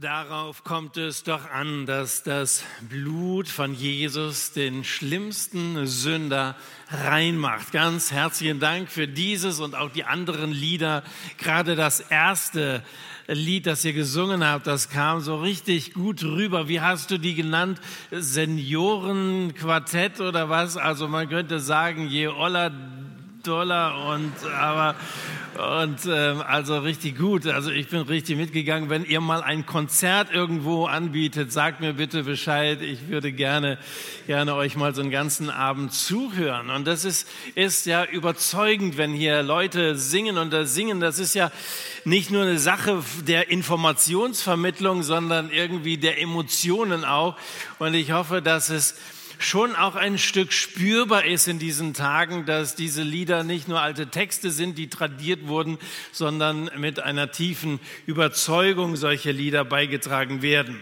Darauf kommt es doch an, dass das Blut von Jesus den schlimmsten Sünder reinmacht. Ganz herzlichen Dank für dieses und auch die anderen Lieder. Gerade das erste Lied, das ihr gesungen habt, das kam so richtig gut rüber. Wie hast du die genannt? Seniorenquartett oder was? Also man könnte sagen, je oller Dollar und aber und ähm, also richtig gut. Also ich bin richtig mitgegangen. Wenn ihr mal ein Konzert irgendwo anbietet, sagt mir bitte Bescheid. Ich würde gerne gerne euch mal so einen ganzen Abend zuhören. Und das ist ist ja überzeugend, wenn hier Leute singen und das Singen. Das ist ja nicht nur eine Sache der Informationsvermittlung, sondern irgendwie der Emotionen auch. Und ich hoffe, dass es schon auch ein Stück spürbar ist in diesen Tagen, dass diese Lieder nicht nur alte Texte sind, die tradiert wurden, sondern mit einer tiefen Überzeugung solche Lieder beigetragen werden.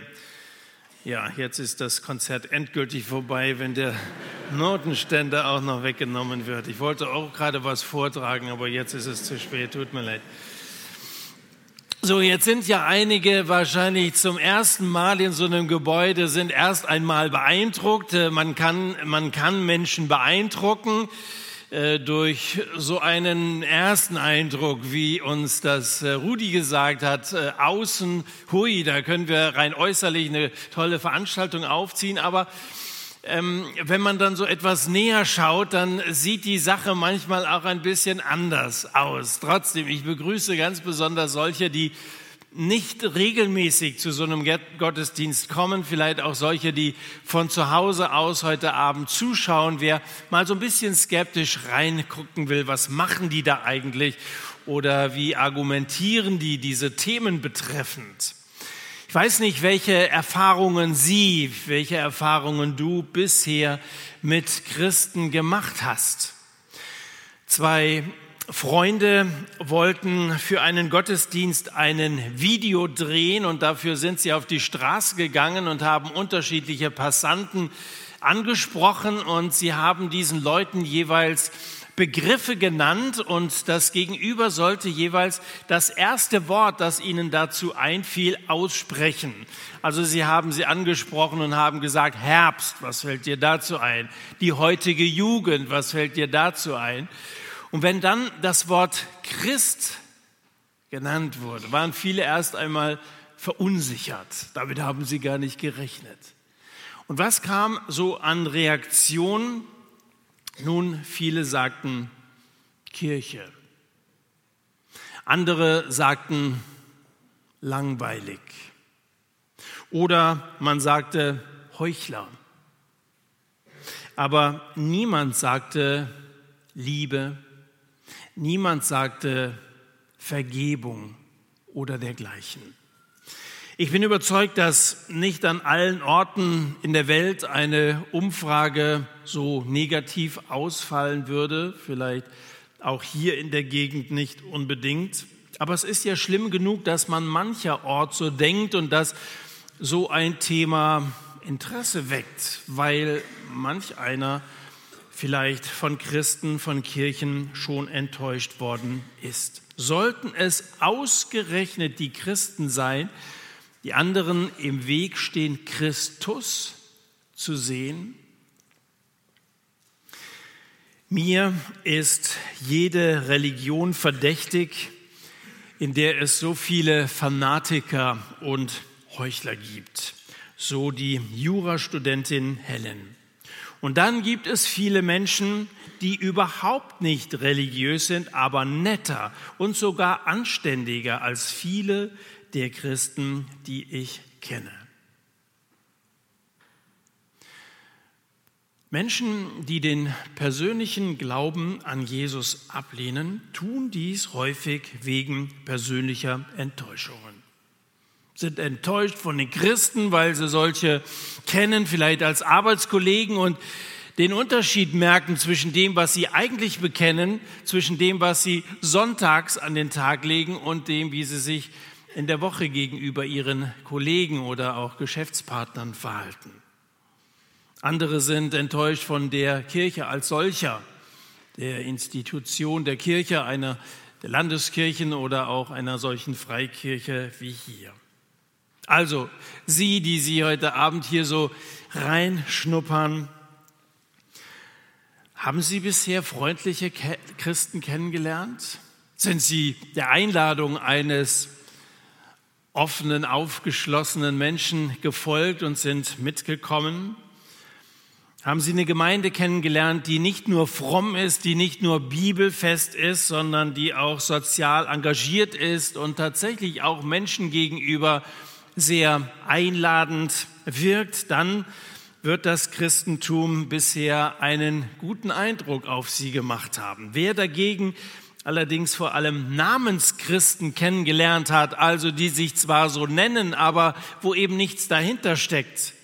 Ja, jetzt ist das Konzert endgültig vorbei, wenn der Notenständer auch noch weggenommen wird. Ich wollte auch gerade was vortragen, aber jetzt ist es zu spät, tut mir leid. So, jetzt sind ja einige wahrscheinlich zum ersten Mal in so einem Gebäude, sind erst einmal beeindruckt. Äh, man kann, man kann Menschen beeindrucken äh, durch so einen ersten Eindruck, wie uns das äh, Rudi gesagt hat, außen, hui, da können wir rein äußerlich eine tolle Veranstaltung aufziehen, aber ähm, wenn man dann so etwas näher schaut, dann sieht die Sache manchmal auch ein bisschen anders aus. Trotzdem, ich begrüße ganz besonders solche, die nicht regelmäßig zu so einem Gottesdienst kommen, vielleicht auch solche, die von zu Hause aus heute Abend zuschauen, wer mal so ein bisschen skeptisch reingucken will, was machen die da eigentlich oder wie argumentieren die diese Themen betreffend. Ich weiß nicht, welche Erfahrungen Sie, welche Erfahrungen du bisher mit Christen gemacht hast. Zwei Freunde wollten für einen Gottesdienst einen Video drehen und dafür sind sie auf die Straße gegangen und haben unterschiedliche Passanten angesprochen und sie haben diesen Leuten jeweils Begriffe genannt und das Gegenüber sollte jeweils das erste Wort, das ihnen dazu einfiel, aussprechen. Also sie haben sie angesprochen und haben gesagt, Herbst, was fällt dir dazu ein? Die heutige Jugend, was fällt dir dazu ein? Und wenn dann das Wort Christ genannt wurde, waren viele erst einmal verunsichert. Damit haben sie gar nicht gerechnet. Und was kam so an Reaktionen? Nun, viele sagten Kirche. Andere sagten langweilig. Oder man sagte Heuchler. Aber niemand sagte Liebe. Niemand sagte Vergebung oder dergleichen. Ich bin überzeugt, dass nicht an allen Orten in der Welt eine Umfrage so negativ ausfallen würde, vielleicht auch hier in der Gegend nicht unbedingt. Aber es ist ja schlimm genug, dass man mancher Ort so denkt und dass so ein Thema Interesse weckt, weil manch einer vielleicht von Christen, von Kirchen schon enttäuscht worden ist. Sollten es ausgerechnet die Christen sein, die anderen im Weg stehen, Christus zu sehen. Mir ist jede Religion verdächtig, in der es so viele Fanatiker und Heuchler gibt. So die Jurastudentin Helen. Und dann gibt es viele Menschen, die überhaupt nicht religiös sind, aber netter und sogar anständiger als viele, der Christen, die ich kenne. Menschen, die den persönlichen Glauben an Jesus ablehnen, tun dies häufig wegen persönlicher Enttäuschungen. Sind enttäuscht von den Christen, weil sie solche kennen, vielleicht als Arbeitskollegen und den Unterschied merken zwischen dem, was sie eigentlich bekennen, zwischen dem, was sie sonntags an den Tag legen und dem, wie sie sich in der Woche gegenüber ihren Kollegen oder auch Geschäftspartnern verhalten. Andere sind enttäuscht von der Kirche als solcher, der Institution der Kirche, einer der Landeskirchen oder auch einer solchen Freikirche wie hier. Also Sie, die Sie heute Abend hier so reinschnuppern, haben Sie bisher freundliche Christen kennengelernt? Sind Sie der Einladung eines offenen, aufgeschlossenen Menschen gefolgt und sind mitgekommen? Haben Sie eine Gemeinde kennengelernt, die nicht nur fromm ist, die nicht nur bibelfest ist, sondern die auch sozial engagiert ist und tatsächlich auch Menschen gegenüber sehr einladend wirkt, dann wird das Christentum bisher einen guten Eindruck auf sie gemacht haben. Wer dagegen allerdings vor allem Namenschristen kennengelernt hat, also die sich zwar so nennen, aber wo eben nichts dahinter steckt,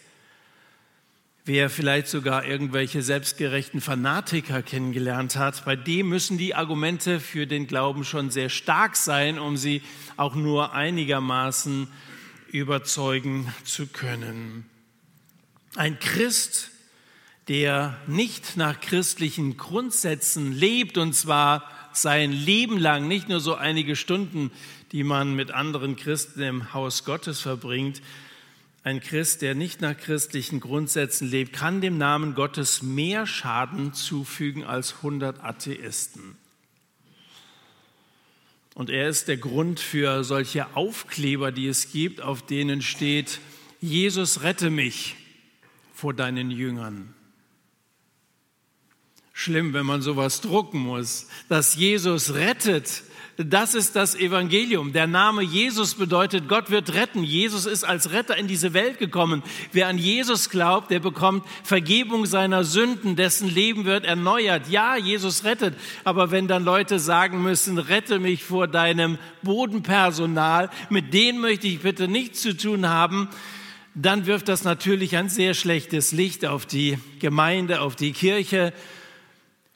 Wer vielleicht sogar irgendwelche selbstgerechten Fanatiker kennengelernt hat, bei dem müssen die Argumente für den Glauben schon sehr stark sein, um sie auch nur einigermaßen überzeugen zu können. Ein Christ, der nicht nach christlichen Grundsätzen lebt, und zwar sein Leben lang, nicht nur so einige Stunden, die man mit anderen Christen im Haus Gottes verbringt, ein Christ, der nicht nach christlichen Grundsätzen lebt, kann dem Namen Gottes mehr Schaden zufügen als 100 Atheisten. Und er ist der Grund für solche Aufkleber, die es gibt, auf denen steht, Jesus rette mich vor deinen Jüngern. Schlimm, wenn man sowas drucken muss, dass Jesus rettet das ist das Evangelium. Der Name Jesus bedeutet, Gott wird retten. Jesus ist als Retter in diese Welt gekommen. Wer an Jesus glaubt, der bekommt Vergebung seiner Sünden, dessen Leben wird erneuert. Ja, Jesus rettet. Aber wenn dann Leute sagen müssen, rette mich vor deinem Bodenpersonal, mit denen möchte ich bitte nichts zu tun haben, dann wirft das natürlich ein sehr schlechtes Licht auf die Gemeinde, auf die Kirche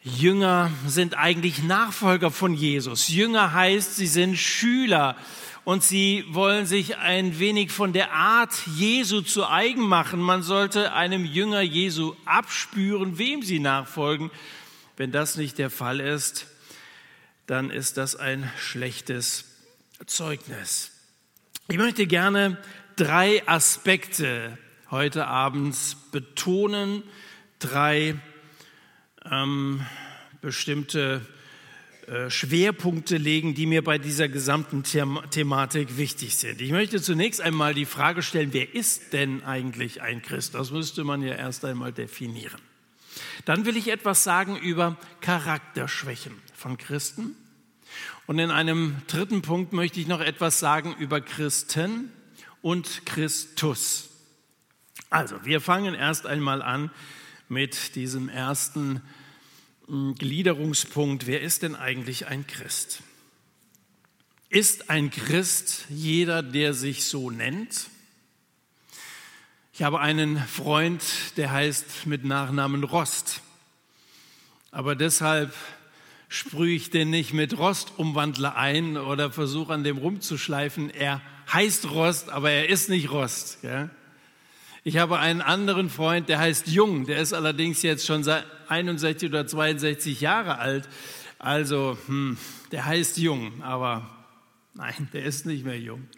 Jünger sind eigentlich Nachfolger von Jesus. Jünger heißt, sie sind Schüler und sie wollen sich ein wenig von der Art Jesu zu eigen machen. Man sollte einem Jünger Jesu abspüren, wem sie nachfolgen. Wenn das nicht der Fall ist, dann ist das ein schlechtes Zeugnis. Ich möchte gerne drei Aspekte heute Abend betonen, drei Aspekte ähm, bestimmte äh, Schwerpunkte legen, die mir bei dieser gesamten Thematik wichtig sind. Ich möchte zunächst einmal die Frage stellen, wer ist denn eigentlich ein Christ? Das müsste man ja erst einmal definieren. Dann will ich etwas sagen über Charakterschwächen von Christen. Und in einem dritten Punkt möchte ich noch etwas sagen über Christen und Christus. Also, wir fangen erst einmal an mit diesem ersten hm, Gliederungspunkt. Wer ist denn eigentlich ein Christ? Ist ein Christ jeder, der sich so nennt? Ich habe einen Freund, der heißt mit Nachnamen Rost. Aber deshalb sprühe ich den nicht mit Rostumwandler ein oder versuche an dem rumzuschleifen. Er heißt Rost, aber er ist nicht Rost. Ja? Ich habe einen anderen Freund, der heißt Jung, der ist allerdings jetzt schon seit 61 oder 62 Jahre alt. Also, hm, der heißt Jung, aber nein, der ist nicht mehr jung.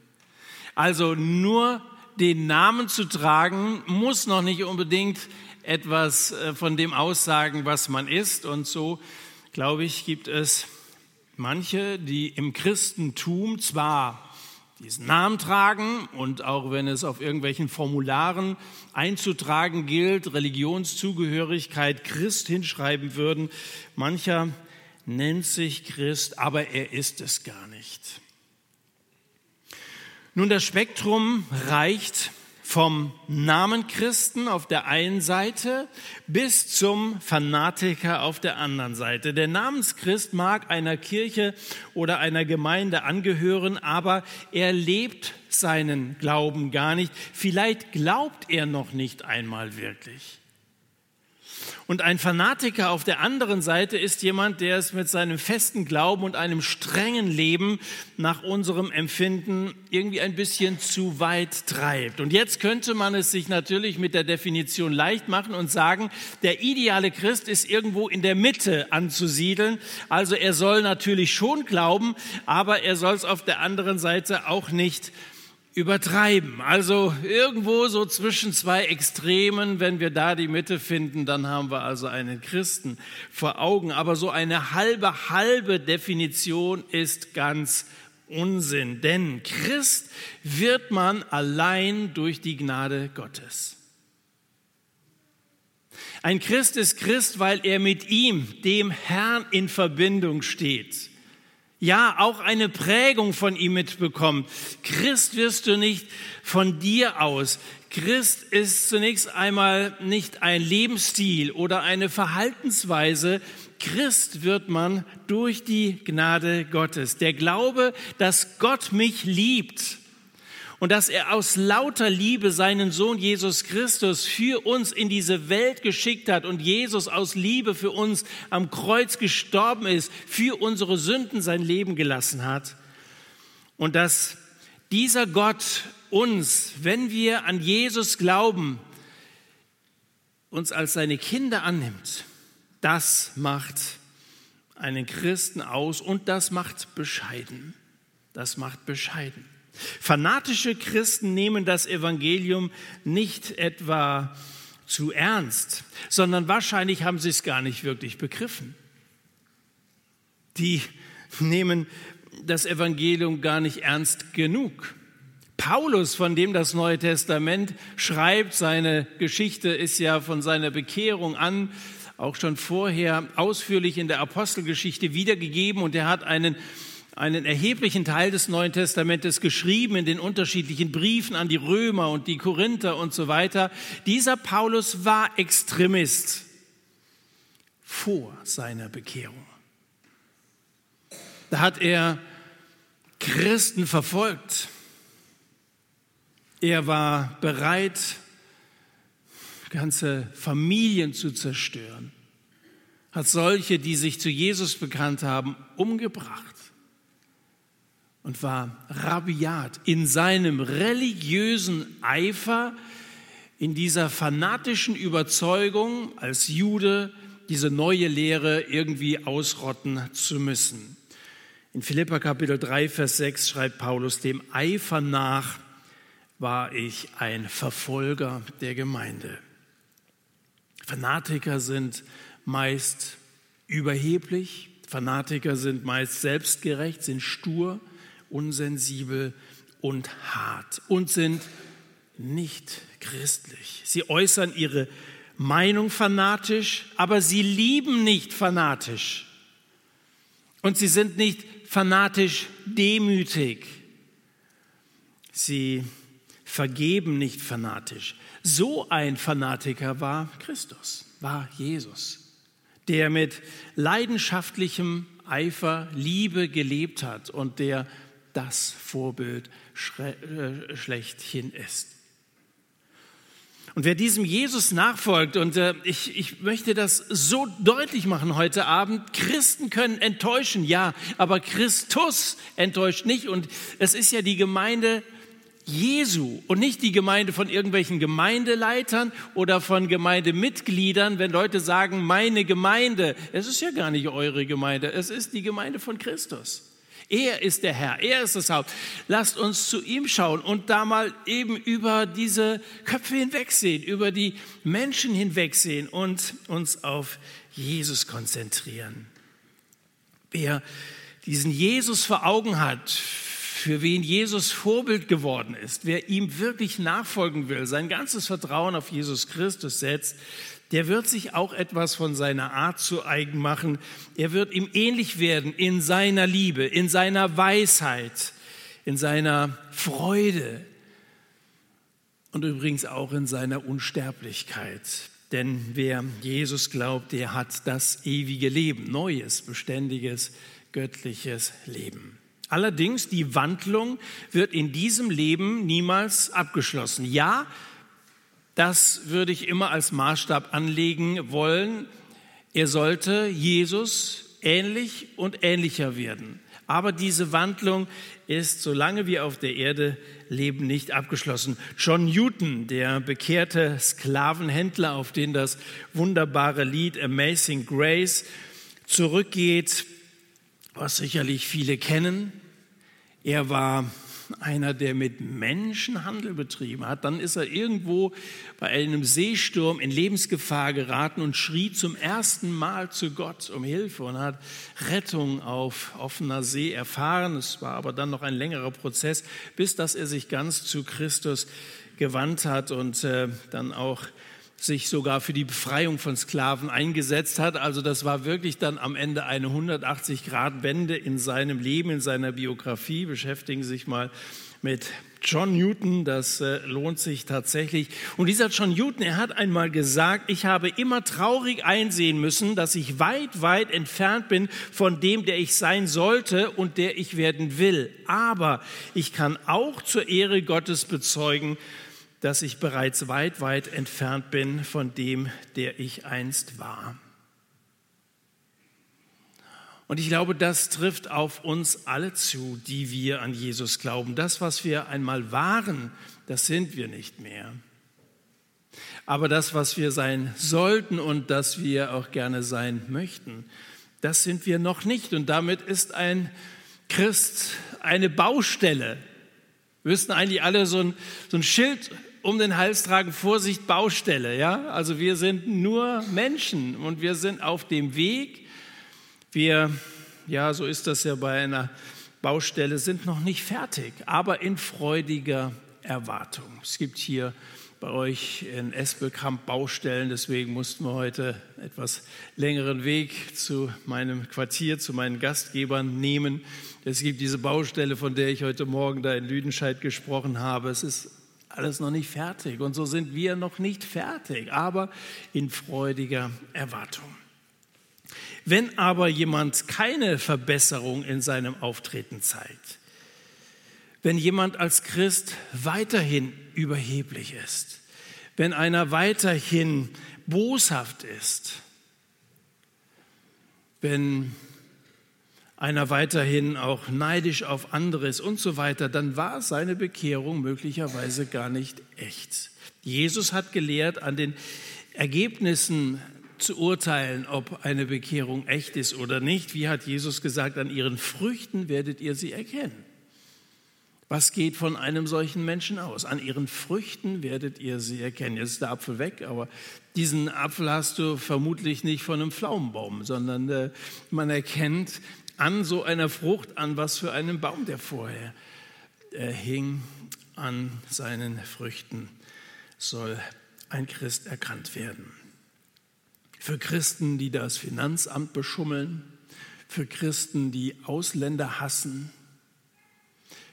Also nur den Namen zu tragen, muss noch nicht unbedingt etwas äh, von dem aussagen, was man ist. Und so, glaube ich, gibt es manche, die im Christentum zwar diesen Namen tragen und auch wenn es auf irgendwelchen Formularen einzutragen gilt, Religionszugehörigkeit Christ hinschreiben würden. Mancher nennt sich Christ, aber er ist es gar nicht. Nun, das Spektrum reicht vom Namen Christen auf der einen Seite bis zum Fanatiker auf der anderen Seite. Der Namenschrist mag einer Kirche oder einer Gemeinde angehören, aber er lebt seinen Glauben gar nicht. Vielleicht glaubt er noch nicht einmal wirklich. Und ein Fanatiker auf der anderen Seite ist jemand, der es mit seinem festen Glauben und einem strengen Leben nach unserem Empfinden irgendwie ein bisschen zu weit treibt. Und jetzt könnte man es sich natürlich mit der Definition leicht machen und sagen, der ideale Christ ist irgendwo in der Mitte anzusiedeln. Also er soll natürlich schon glauben, aber er soll es auf der anderen Seite auch nicht übertreiben. Also irgendwo so zwischen zwei Extremen, wenn wir da die Mitte finden, dann haben wir also einen Christen vor Augen. Aber so eine halbe, halbe Definition ist ganz Unsinn. Denn Christ wird man allein durch die Gnade Gottes. Ein Christ ist Christ, weil er mit ihm, dem Herrn, in Verbindung steht ja auch eine Prägung von ihm mitbekommt. Christ wirst du nicht von dir aus. Christ ist zunächst einmal nicht ein Lebensstil oder eine Verhaltensweise. Christ wird man durch die Gnade Gottes. Der Glaube, dass Gott mich liebt und dass er aus lauter Liebe seinen Sohn Jesus Christus für uns in diese Welt geschickt hat und Jesus aus Liebe für uns am Kreuz gestorben ist, für unsere Sünden sein Leben gelassen hat und dass dieser Gott uns, wenn wir an Jesus glauben, uns als seine Kinder annimmt, das macht einen Christen aus und das macht bescheiden. Das macht bescheiden. Fanatische Christen nehmen das Evangelium nicht etwa zu ernst, sondern wahrscheinlich haben sie es gar nicht wirklich begriffen. Die nehmen das Evangelium gar nicht ernst genug. Paulus, von dem das Neue Testament schreibt, seine Geschichte ist ja von seiner Bekehrung an auch schon vorher ausführlich in der Apostelgeschichte wiedergegeben und er hat einen einen erheblichen Teil des Neuen Testamentes geschrieben in den unterschiedlichen Briefen an die Römer und die Korinther und so weiter. Dieser Paulus war Extremist vor seiner Bekehrung. Da hat er Christen verfolgt. Er war bereit, ganze Familien zu zerstören, hat solche, die sich zu Jesus bekannt haben, umgebracht und war rabiat in seinem religiösen Eifer, in dieser fanatischen Überzeugung als Jude diese neue Lehre irgendwie ausrotten zu müssen. In Philippa Kapitel 3, Vers 6 schreibt Paulus, dem Eifer nach war ich ein Verfolger der Gemeinde. Fanatiker sind meist überheblich, Fanatiker sind meist selbstgerecht, sind stur, unsensibel und hart und sind nicht christlich. Sie äußern ihre Meinung fanatisch, aber sie lieben nicht fanatisch. Und sie sind nicht fanatisch demütig. Sie vergeben nicht fanatisch. So ein Fanatiker war Christus, war Jesus, der mit leidenschaftlichem Eifer Liebe gelebt hat und der das Vorbild äh, schlechthin ist. Und wer diesem Jesus nachfolgt, und äh, ich, ich möchte das so deutlich machen heute Abend, Christen können enttäuschen, ja, aber Christus enttäuscht nicht. Und es ist ja die Gemeinde Jesu und nicht die Gemeinde von irgendwelchen Gemeindeleitern oder von Gemeindemitgliedern, wenn Leute sagen, meine Gemeinde. Es ist ja gar nicht eure Gemeinde, es ist die Gemeinde von Christus. Er ist der Herr, er ist das Haupt. Lasst uns zu ihm schauen und da mal eben über diese Köpfe hinwegsehen, über die Menschen hinwegsehen und uns auf Jesus konzentrieren. Wer diesen Jesus vor Augen hat, für wen Jesus Vorbild geworden ist, wer ihm wirklich nachfolgen will, sein ganzes Vertrauen auf Jesus Christus setzt, der wird sich auch etwas von seiner Art zu eigen machen. Er wird ihm ähnlich werden in seiner Liebe, in seiner Weisheit, in seiner Freude und übrigens auch in seiner Unsterblichkeit. Denn wer Jesus glaubt, der hat das ewige Leben, neues, beständiges, göttliches Leben. Allerdings, die Wandlung wird in diesem Leben niemals abgeschlossen. Ja, das würde ich immer als Maßstab anlegen wollen. Er sollte Jesus ähnlich und ähnlicher werden. Aber diese Wandlung ist, solange wir auf der Erde leben, nicht abgeschlossen. John Newton, der bekehrte Sklavenhändler, auf den das wunderbare Lied Amazing Grace zurückgeht, was sicherlich viele kennen. Er war einer, der mit Menschen Handel betrieben hat. Dann ist er irgendwo bei einem Seesturm in Lebensgefahr geraten und schrie zum ersten Mal zu Gott um Hilfe und hat Rettung auf offener See erfahren. Es war aber dann noch ein längerer Prozess, bis dass er sich ganz zu Christus gewandt hat und äh, dann auch sich sogar für die Befreiung von Sklaven eingesetzt hat. Also das war wirklich dann am Ende eine 180-Grad-Wende in seinem Leben, in seiner Biografie. Beschäftigen Sie sich mal mit John Newton, das äh, lohnt sich tatsächlich. Und dieser John Newton, er hat einmal gesagt, ich habe immer traurig einsehen müssen, dass ich weit, weit entfernt bin von dem, der ich sein sollte und der ich werden will. Aber ich kann auch zur Ehre Gottes bezeugen, dass ich bereits weit, weit entfernt bin von dem, der ich einst war. Und ich glaube, das trifft auf uns alle zu, die wir an Jesus glauben. Das, was wir einmal waren, das sind wir nicht mehr. Aber das, was wir sein sollten und das wir auch gerne sein möchten, das sind wir noch nicht. Und damit ist ein Christ eine Baustelle. Wir müssten eigentlich alle so ein, so ein Schild um den Hals tragen, Vorsicht, Baustelle. Ja? Also wir sind nur Menschen und wir sind auf dem Weg. Wir, ja, so ist das ja bei einer Baustelle, sind noch nicht fertig, aber in freudiger Erwartung. Es gibt hier bei euch in Espelkamp Baustellen, deswegen mussten wir heute etwas längeren Weg zu meinem Quartier, zu meinen Gastgebern nehmen. Es gibt diese Baustelle, von der ich heute Morgen da in Lüdenscheid gesprochen habe. Es ist alles noch nicht fertig. Und so sind wir noch nicht fertig, aber in freudiger Erwartung. Wenn aber jemand keine Verbesserung in seinem Auftreten zeigt, wenn jemand als Christ weiterhin überheblich ist, wenn einer weiterhin boshaft ist, wenn einer weiterhin auch neidisch auf andere ist und so weiter, dann war seine Bekehrung möglicherweise gar nicht echt. Jesus hat gelehrt, an den Ergebnissen zu urteilen, ob eine Bekehrung echt ist oder nicht. Wie hat Jesus gesagt, an ihren Früchten werdet ihr sie erkennen. Was geht von einem solchen Menschen aus? An ihren Früchten werdet ihr sie erkennen. Jetzt ist der Apfel weg, aber diesen Apfel hast du vermutlich nicht von einem Pflaumenbaum, sondern äh, man erkennt an so einer Frucht, an was für einem Baum der vorher äh, hing, an seinen Früchten soll ein Christ erkannt werden. Für Christen, die das Finanzamt beschummeln, für Christen, die Ausländer hassen,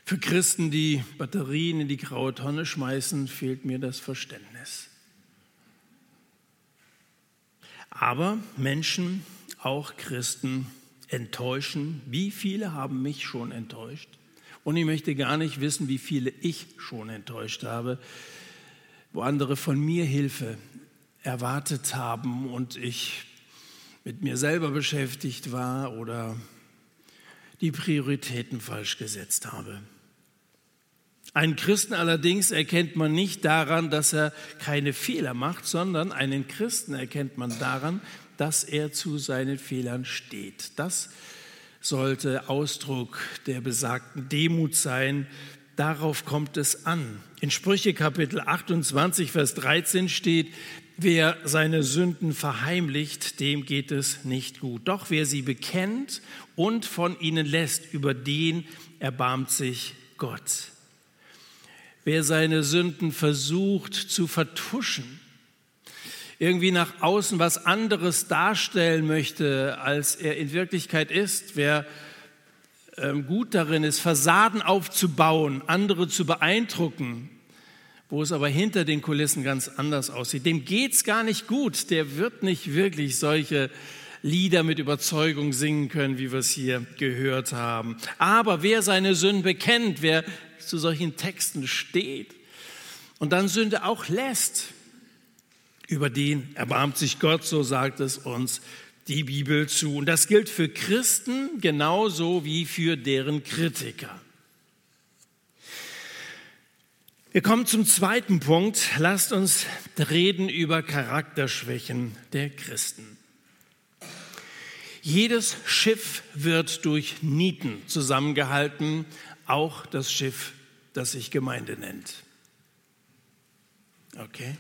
für Christen, die Batterien in die graue Tonne schmeißen, fehlt mir das Verständnis. Aber Menschen, auch Christen, enttäuschen. Wie viele haben mich schon enttäuscht? Und ich möchte gar nicht wissen, wie viele ich schon enttäuscht habe, wo andere von mir Hilfe erwartet haben und ich mit mir selber beschäftigt war oder die Prioritäten falsch gesetzt habe. Einen Christen allerdings erkennt man nicht daran, dass er keine Fehler macht, sondern einen Christen erkennt man daran, dass er zu seinen Fehlern steht. Das sollte Ausdruck der besagten Demut sein. Darauf kommt es an. In Sprüche Kapitel 28, Vers 13 steht, wer seine Sünden verheimlicht, dem geht es nicht gut. Doch wer sie bekennt und von ihnen lässt, über den erbarmt sich Gott. Wer seine Sünden versucht zu vertuschen, irgendwie nach außen was anderes darstellen möchte, als er in Wirklichkeit ist, wer ähm, gut darin ist, Fassaden aufzubauen, andere zu beeindrucken, wo es aber hinter den Kulissen ganz anders aussieht, dem geht's gar nicht gut, der wird nicht wirklich solche Lieder mit Überzeugung singen können, wie wir es hier gehört haben. Aber wer seine Sünden bekennt, wer zu solchen Texten steht und dann Sünde auch lässt, über den erbarmt sich Gott, so sagt es uns die Bibel zu. Und das gilt für Christen genauso wie für deren Kritiker. Wir kommen zum zweiten Punkt. Lasst uns reden über Charakterschwächen der Christen. Jedes Schiff wird durch Nieten zusammengehalten, auch das Schiff das sich Gemeinde nennt. Okay?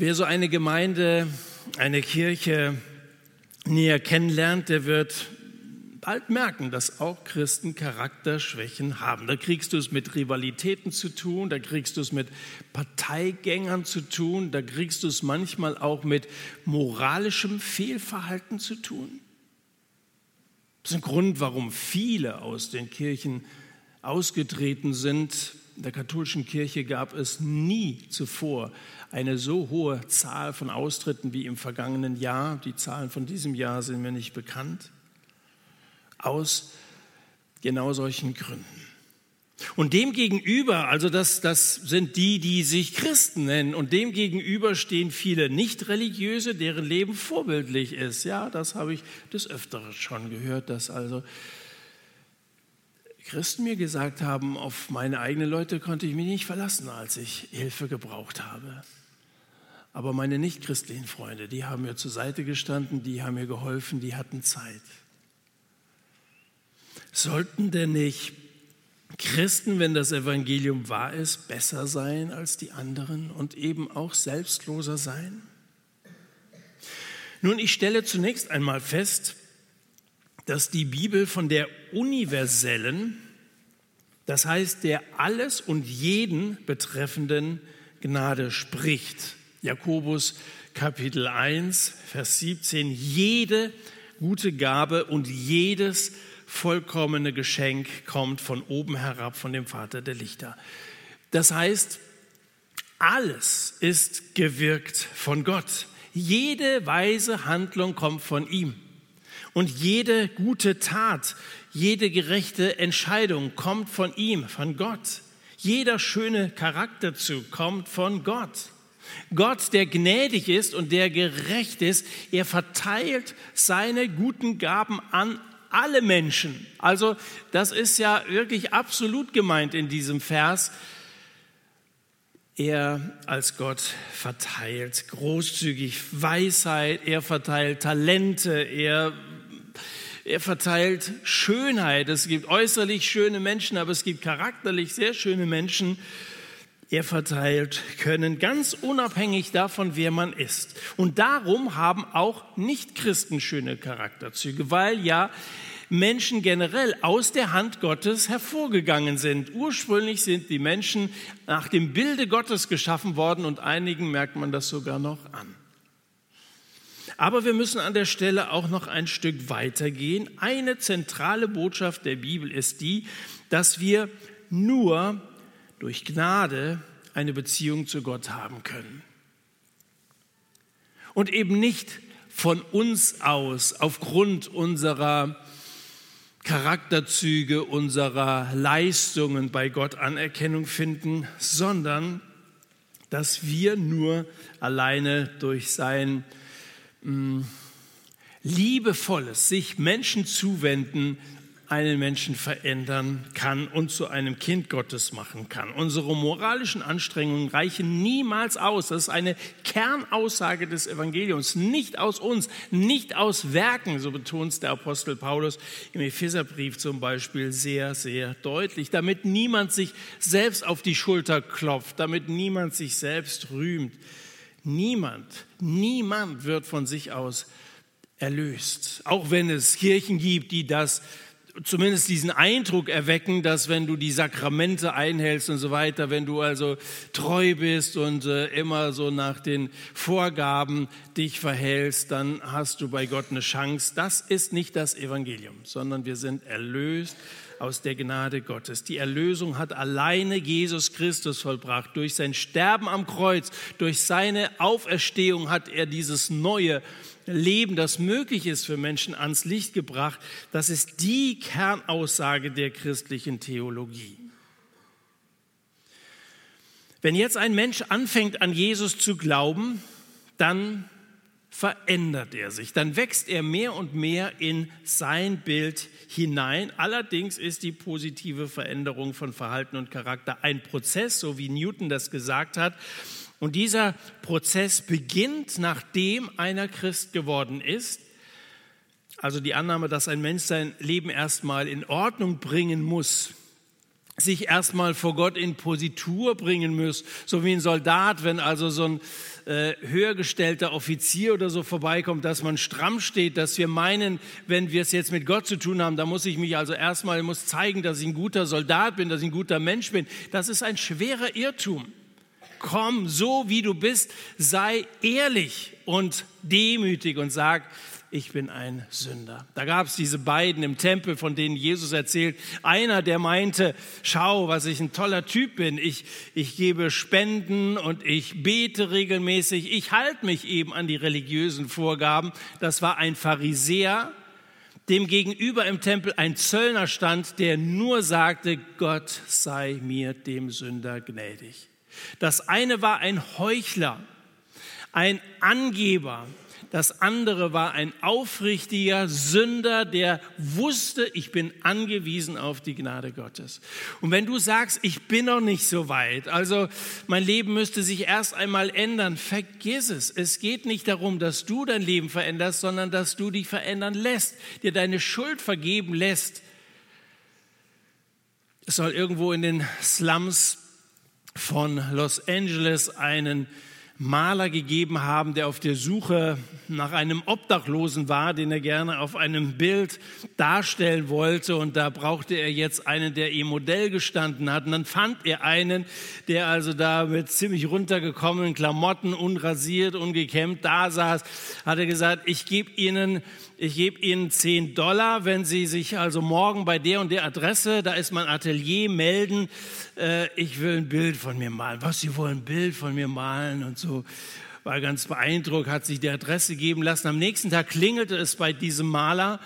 Wer so eine Gemeinde, eine Kirche näher kennenlernt, der wird bald merken, dass auch Christen Charakterschwächen haben. Da kriegst du es mit Rivalitäten zu tun, da kriegst du es mit Parteigängern zu tun, da kriegst du es manchmal auch mit moralischem Fehlverhalten zu tun. Das ist ein Grund, warum viele aus den Kirchen ausgetreten sind. In der katholischen Kirche gab es nie zuvor eine so hohe Zahl von Austritten wie im vergangenen Jahr. Die Zahlen von diesem Jahr sind mir nicht bekannt. Aus genau solchen Gründen. Und dem gegenüber, also das, das sind die, die sich Christen nennen, und dem gegenüber stehen viele Nicht-Religiöse, deren Leben vorbildlich ist. Ja, das habe ich des Öfteren schon gehört, dass also Christen mir gesagt haben, auf meine eigenen Leute konnte ich mich nicht verlassen, als ich Hilfe gebraucht habe. Aber meine nicht-christlichen Freunde, die haben mir zur Seite gestanden, die haben mir geholfen, die hatten Zeit. Sollten denn nicht Christen, wenn das Evangelium wahr ist, besser sein als die anderen und eben auch selbstloser sein? Nun, ich stelle zunächst einmal fest, dass die Bibel von der universellen, das heißt der alles und jeden betreffenden Gnade spricht. Jakobus Kapitel 1, Vers 17, jede gute Gabe und jedes vollkommene Geschenk kommt von oben herab, von dem Vater der Lichter. Das heißt, alles ist gewirkt von Gott. Jede weise Handlung kommt von ihm. Und jede gute Tat, jede gerechte Entscheidung kommt von ihm, von Gott. Jeder schöne Charakterzug kommt von Gott. Gott, der gnädig ist und der gerecht ist, er verteilt seine guten Gaben an alle Menschen. Also das ist ja wirklich absolut gemeint in diesem Vers. Er als Gott verteilt großzügig Weisheit, er verteilt Talente, er, er verteilt Schönheit. Es gibt äußerlich schöne Menschen, aber es gibt charakterlich sehr schöne Menschen er verteilt können, ganz unabhängig davon, wer man ist. Und darum haben auch Nichtchristen schöne Charakterzüge, weil ja Menschen generell aus der Hand Gottes hervorgegangen sind. Ursprünglich sind die Menschen nach dem Bilde Gottes geschaffen worden und einigen merkt man das sogar noch an. Aber wir müssen an der Stelle auch noch ein Stück weitergehen. Eine zentrale Botschaft der Bibel ist die, dass wir nur durch Gnade eine Beziehung zu Gott haben können. Und eben nicht von uns aus, aufgrund unserer Charakterzüge, unserer Leistungen bei Gott Anerkennung finden, sondern dass wir nur alleine durch sein liebevolles sich Menschen zuwenden einen Menschen verändern kann und zu einem Kind Gottes machen kann. Unsere moralischen Anstrengungen reichen niemals aus. Das ist eine Kernaussage des Evangeliums. Nicht aus uns, nicht aus Werken, so betont es der Apostel Paulus im Epheserbrief zum Beispiel sehr, sehr deutlich, damit niemand sich selbst auf die Schulter klopft, damit niemand sich selbst rühmt. Niemand, niemand wird von sich aus erlöst. Auch wenn es Kirchen gibt, die das zumindest diesen Eindruck erwecken, dass wenn du die Sakramente einhältst und so weiter, wenn du also treu bist und äh, immer so nach den Vorgaben dich verhältst, dann hast du bei Gott eine Chance. Das ist nicht das Evangelium, sondern wir sind erlöst aus der Gnade Gottes. Die Erlösung hat alleine Jesus Christus vollbracht. Durch sein Sterben am Kreuz, durch seine Auferstehung hat er dieses neue Leben, das möglich ist für Menschen, ans Licht gebracht. Das ist die Kernaussage der christlichen Theologie. Wenn jetzt ein Mensch anfängt an Jesus zu glauben, dann verändert er sich, dann wächst er mehr und mehr in sein Bild hinein. Allerdings ist die positive Veränderung von Verhalten und Charakter ein Prozess, so wie Newton das gesagt hat. Und dieser Prozess beginnt, nachdem einer Christ geworden ist. Also die Annahme, dass ein Mensch sein Leben erstmal in Ordnung bringen muss, sich erstmal vor Gott in Positur bringen muss, so wie ein Soldat, wenn also so ein äh, höhergestellter Offizier oder so vorbeikommt, dass man stramm steht, dass wir meinen, wenn wir es jetzt mit Gott zu tun haben, da muss ich mich also erstmal muss zeigen, dass ich ein guter Soldat bin, dass ich ein guter Mensch bin. Das ist ein schwerer Irrtum. Komm, so wie du bist, sei ehrlich und demütig und sag, ich bin ein Sünder. Da gab es diese beiden im Tempel, von denen Jesus erzählt. Einer, der meinte, schau, was ich ein toller Typ bin. Ich, ich gebe Spenden und ich bete regelmäßig. Ich halte mich eben an die religiösen Vorgaben. Das war ein Pharisäer, dem gegenüber im Tempel ein Zöllner stand, der nur sagte, Gott sei mir dem Sünder gnädig. Das eine war ein Heuchler, ein Angeber, das andere war ein aufrichtiger Sünder, der wusste, ich bin angewiesen auf die Gnade Gottes. Und wenn du sagst, ich bin noch nicht so weit, also mein Leben müsste sich erst einmal ändern, vergiss es. Es geht nicht darum, dass du dein Leben veränderst, sondern dass du dich verändern lässt, dir deine Schuld vergeben lässt. Es soll irgendwo in den Slums von Los Angeles einen Maler gegeben haben, der auf der Suche nach einem Obdachlosen war, den er gerne auf einem Bild darstellen wollte. Und da brauchte er jetzt einen, der ihm Modell gestanden hat. Und dann fand er einen, der also da mit ziemlich runtergekommenen Klamotten, unrasiert, ungekämmt da saß. Hat er gesagt, ich gebe Ihnen ich gebe Ihnen 10 Dollar, wenn Sie sich also morgen bei der und der Adresse, da ist mein Atelier, melden, äh, ich will ein Bild von mir malen. Was, Sie wollen ein Bild von mir malen und so. War ganz beeindruckt, hat sich die Adresse geben lassen. Am nächsten Tag klingelte es bei diesem Maler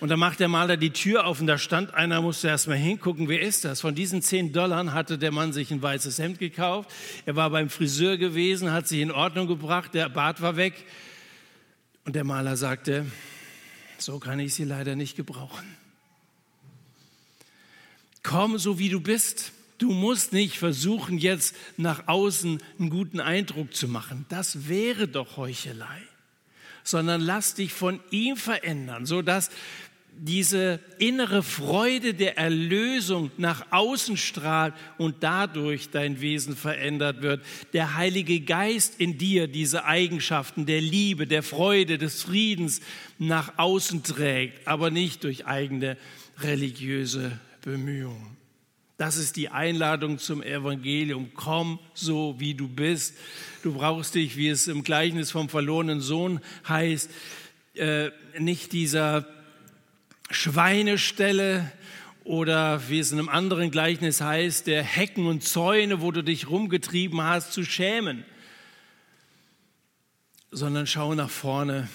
und da macht der Maler die Tür auf und da stand einer, musste erst mal hingucken, wer ist das? Von diesen 10 Dollar hatte der Mann sich ein weißes Hemd gekauft. Er war beim Friseur gewesen, hat sich in Ordnung gebracht, der Bart war weg. Und der Maler sagte, so kann ich sie leider nicht gebrauchen. Komm so wie du bist. Du musst nicht versuchen, jetzt nach außen einen guten Eindruck zu machen. Das wäre doch Heuchelei. Sondern lass dich von ihm verändern, sodass diese innere Freude der Erlösung nach außen strahlt und dadurch dein Wesen verändert wird. Der Heilige Geist in dir diese Eigenschaften der Liebe, der Freude, des Friedens nach außen trägt, aber nicht durch eigene religiöse Bemühungen. Das ist die Einladung zum Evangelium. Komm so, wie du bist. Du brauchst dich, wie es im Gleichnis vom verlorenen Sohn heißt, äh, nicht dieser Schweinestelle oder wie es in einem anderen Gleichnis heißt, der Hecken und Zäune, wo du dich rumgetrieben hast, zu schämen, sondern schau nach vorne,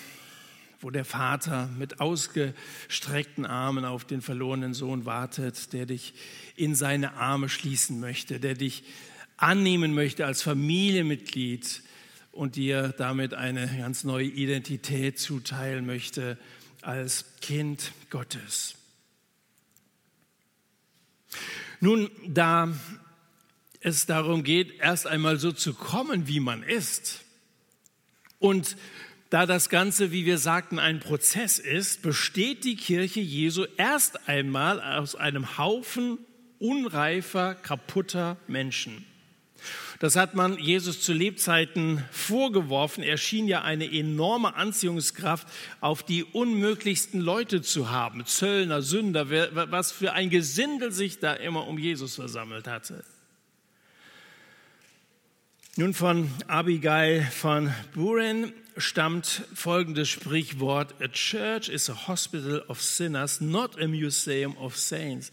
wo der Vater mit ausgestreckten Armen auf den verlorenen Sohn wartet, der dich in seine Arme schließen möchte, der dich annehmen möchte als Familienmitglied und dir damit eine ganz neue Identität zuteilen möchte als Kind Gottes. Nun, da es darum geht, erst einmal so zu kommen, wie man ist, und da das Ganze, wie wir sagten, ein Prozess ist, besteht die Kirche Jesu erst einmal aus einem Haufen unreifer, kaputter Menschen. Das hat man Jesus zu Lebzeiten vorgeworfen. Er schien ja eine enorme Anziehungskraft auf die unmöglichsten Leute zu haben. Zöllner, Sünder, was für ein Gesindel sich da immer um Jesus versammelt hatte. Nun von Abigail von Buren stammt folgendes Sprichwort: A church is a hospital of sinners, not a museum of saints.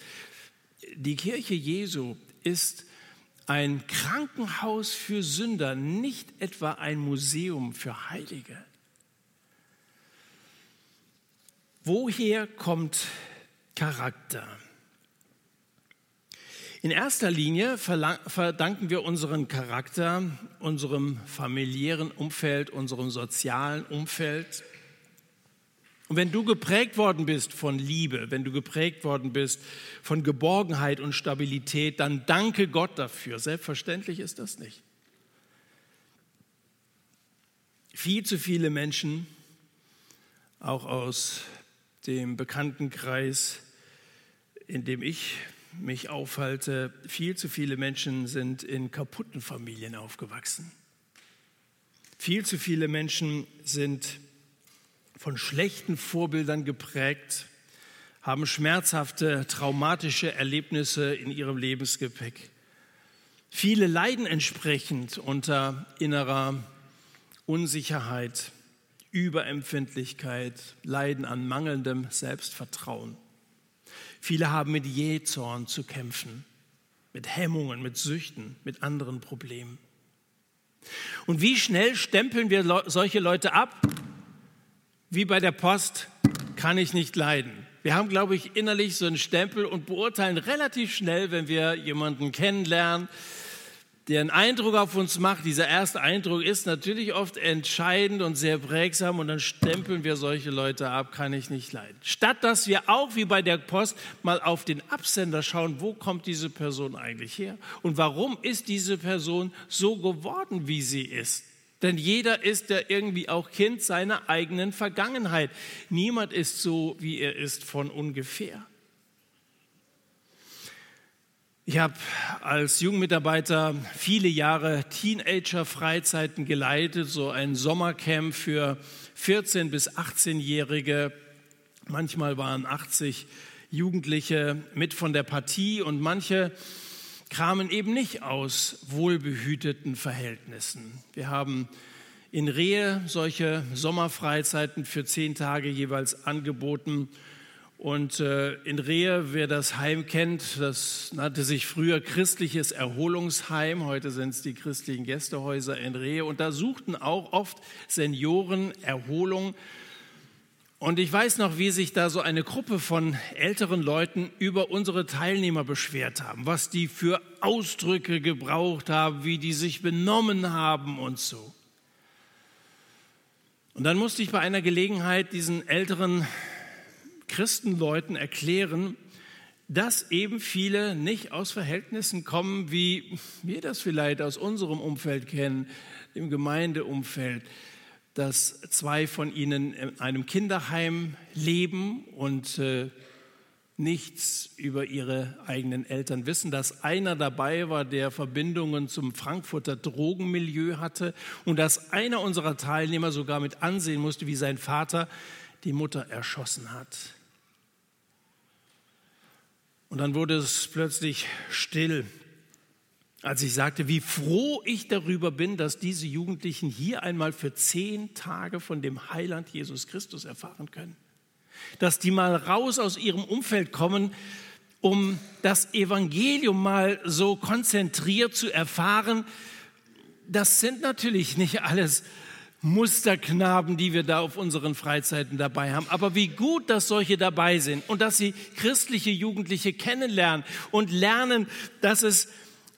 Die Kirche Jesu ist ein Krankenhaus für Sünder, nicht etwa ein Museum für Heilige. Woher kommt Charakter? In erster Linie verdanken wir unseren Charakter unserem familiären Umfeld, unserem sozialen Umfeld, und wenn du geprägt worden bist von Liebe, wenn du geprägt worden bist von Geborgenheit und Stabilität, dann danke Gott dafür. Selbstverständlich ist das nicht. Viel zu viele Menschen, auch aus dem Bekanntenkreis, in dem ich mich aufhalte, viel zu viele Menschen sind in kaputten Familien aufgewachsen. Viel zu viele Menschen sind von schlechten Vorbildern geprägt, haben schmerzhafte, traumatische Erlebnisse in ihrem Lebensgepäck. Viele leiden entsprechend unter innerer Unsicherheit, Überempfindlichkeit, leiden an mangelndem Selbstvertrauen. Viele haben mit Jähzorn zu kämpfen, mit Hemmungen, mit Süchten, mit anderen Problemen. Und wie schnell stempeln wir solche Leute ab? Wie bei der Post kann ich nicht leiden. Wir haben, glaube ich, innerlich so einen Stempel und beurteilen relativ schnell, wenn wir jemanden kennenlernen, der einen Eindruck auf uns macht. Dieser erste Eindruck ist natürlich oft entscheidend und sehr prägsam und dann stempeln wir solche Leute ab, kann ich nicht leiden. Statt dass wir auch wie bei der Post mal auf den Absender schauen, wo kommt diese Person eigentlich her und warum ist diese Person so geworden, wie sie ist. Denn jeder ist ja irgendwie auch Kind seiner eigenen Vergangenheit. Niemand ist so, wie er ist von ungefähr. Ich habe als Jugendmitarbeiter viele Jahre Teenager-Freizeiten geleitet, so ein Sommercamp für 14- bis 18-Jährige. Manchmal waren 80 Jugendliche mit von der Partie und manche kamen eben nicht aus wohlbehüteten Verhältnissen. Wir haben in Rehe solche Sommerfreizeiten für zehn Tage jeweils angeboten und äh, in Rehe, wer das Heim kennt, das nannte sich früher christliches Erholungsheim, heute sind es die christlichen Gästehäuser in Rehe. Und da suchten auch oft Senioren Erholung. Und ich weiß noch, wie sich da so eine Gruppe von älteren Leuten über unsere Teilnehmer beschwert haben, was die für Ausdrücke gebraucht haben, wie die sich benommen haben und so. Und dann musste ich bei einer Gelegenheit diesen älteren Christenleuten erklären, dass eben viele nicht aus Verhältnissen kommen, wie wir das vielleicht aus unserem Umfeld kennen, im Gemeindeumfeld, dass zwei von ihnen in einem Kinderheim leben und äh, nichts über ihre eigenen Eltern wissen, dass einer dabei war, der Verbindungen zum Frankfurter Drogenmilieu hatte und dass einer unserer Teilnehmer sogar mit ansehen musste, wie sein Vater die Mutter erschossen hat. Und dann wurde es plötzlich still, als ich sagte, wie froh ich darüber bin, dass diese Jugendlichen hier einmal für zehn Tage von dem Heiland Jesus Christus erfahren können. Dass die mal raus aus ihrem Umfeld kommen, um das Evangelium mal so konzentriert zu erfahren. Das sind natürlich nicht alles Musterknaben, die wir da auf unseren Freizeiten dabei haben. Aber wie gut, dass solche dabei sind und dass sie christliche Jugendliche kennenlernen und lernen, dass es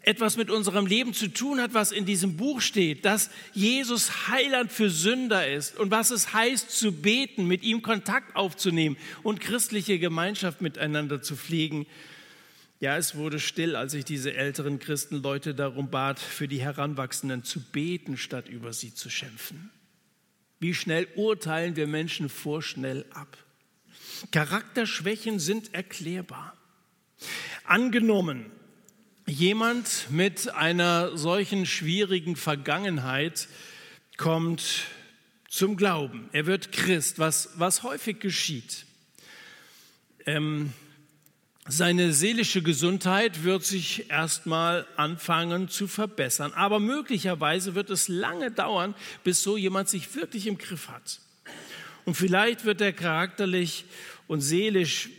etwas mit unserem Leben zu tun hat, was in diesem Buch steht, dass Jesus Heiland für Sünder ist und was es heißt zu beten, mit ihm Kontakt aufzunehmen und christliche Gemeinschaft miteinander zu pflegen. Ja, es wurde still, als ich diese älteren Christenleute darum bat, für die Heranwachsenden zu beten, statt über sie zu schimpfen. Wie schnell urteilen wir Menschen vorschnell ab? Charakterschwächen sind erklärbar. Angenommen, jemand mit einer solchen schwierigen Vergangenheit kommt zum Glauben. Er wird Christ, was, was häufig geschieht. Ähm, seine seelische Gesundheit wird sich erstmal anfangen zu verbessern. Aber möglicherweise wird es lange dauern, bis so jemand sich wirklich im Griff hat. Und vielleicht wird er charakterlich und seelisch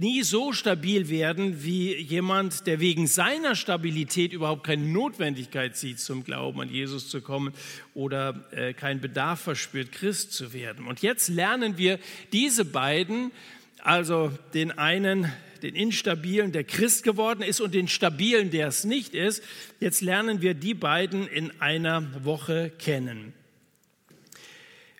nie so stabil werden wie jemand, der wegen seiner Stabilität überhaupt keine Notwendigkeit sieht, zum Glauben an Jesus zu kommen oder äh, keinen Bedarf verspürt, Christ zu werden. Und jetzt lernen wir diese beiden, also den einen den Instabilen, der Christ geworden ist, und den Stabilen, der es nicht ist. Jetzt lernen wir die beiden in einer Woche kennen.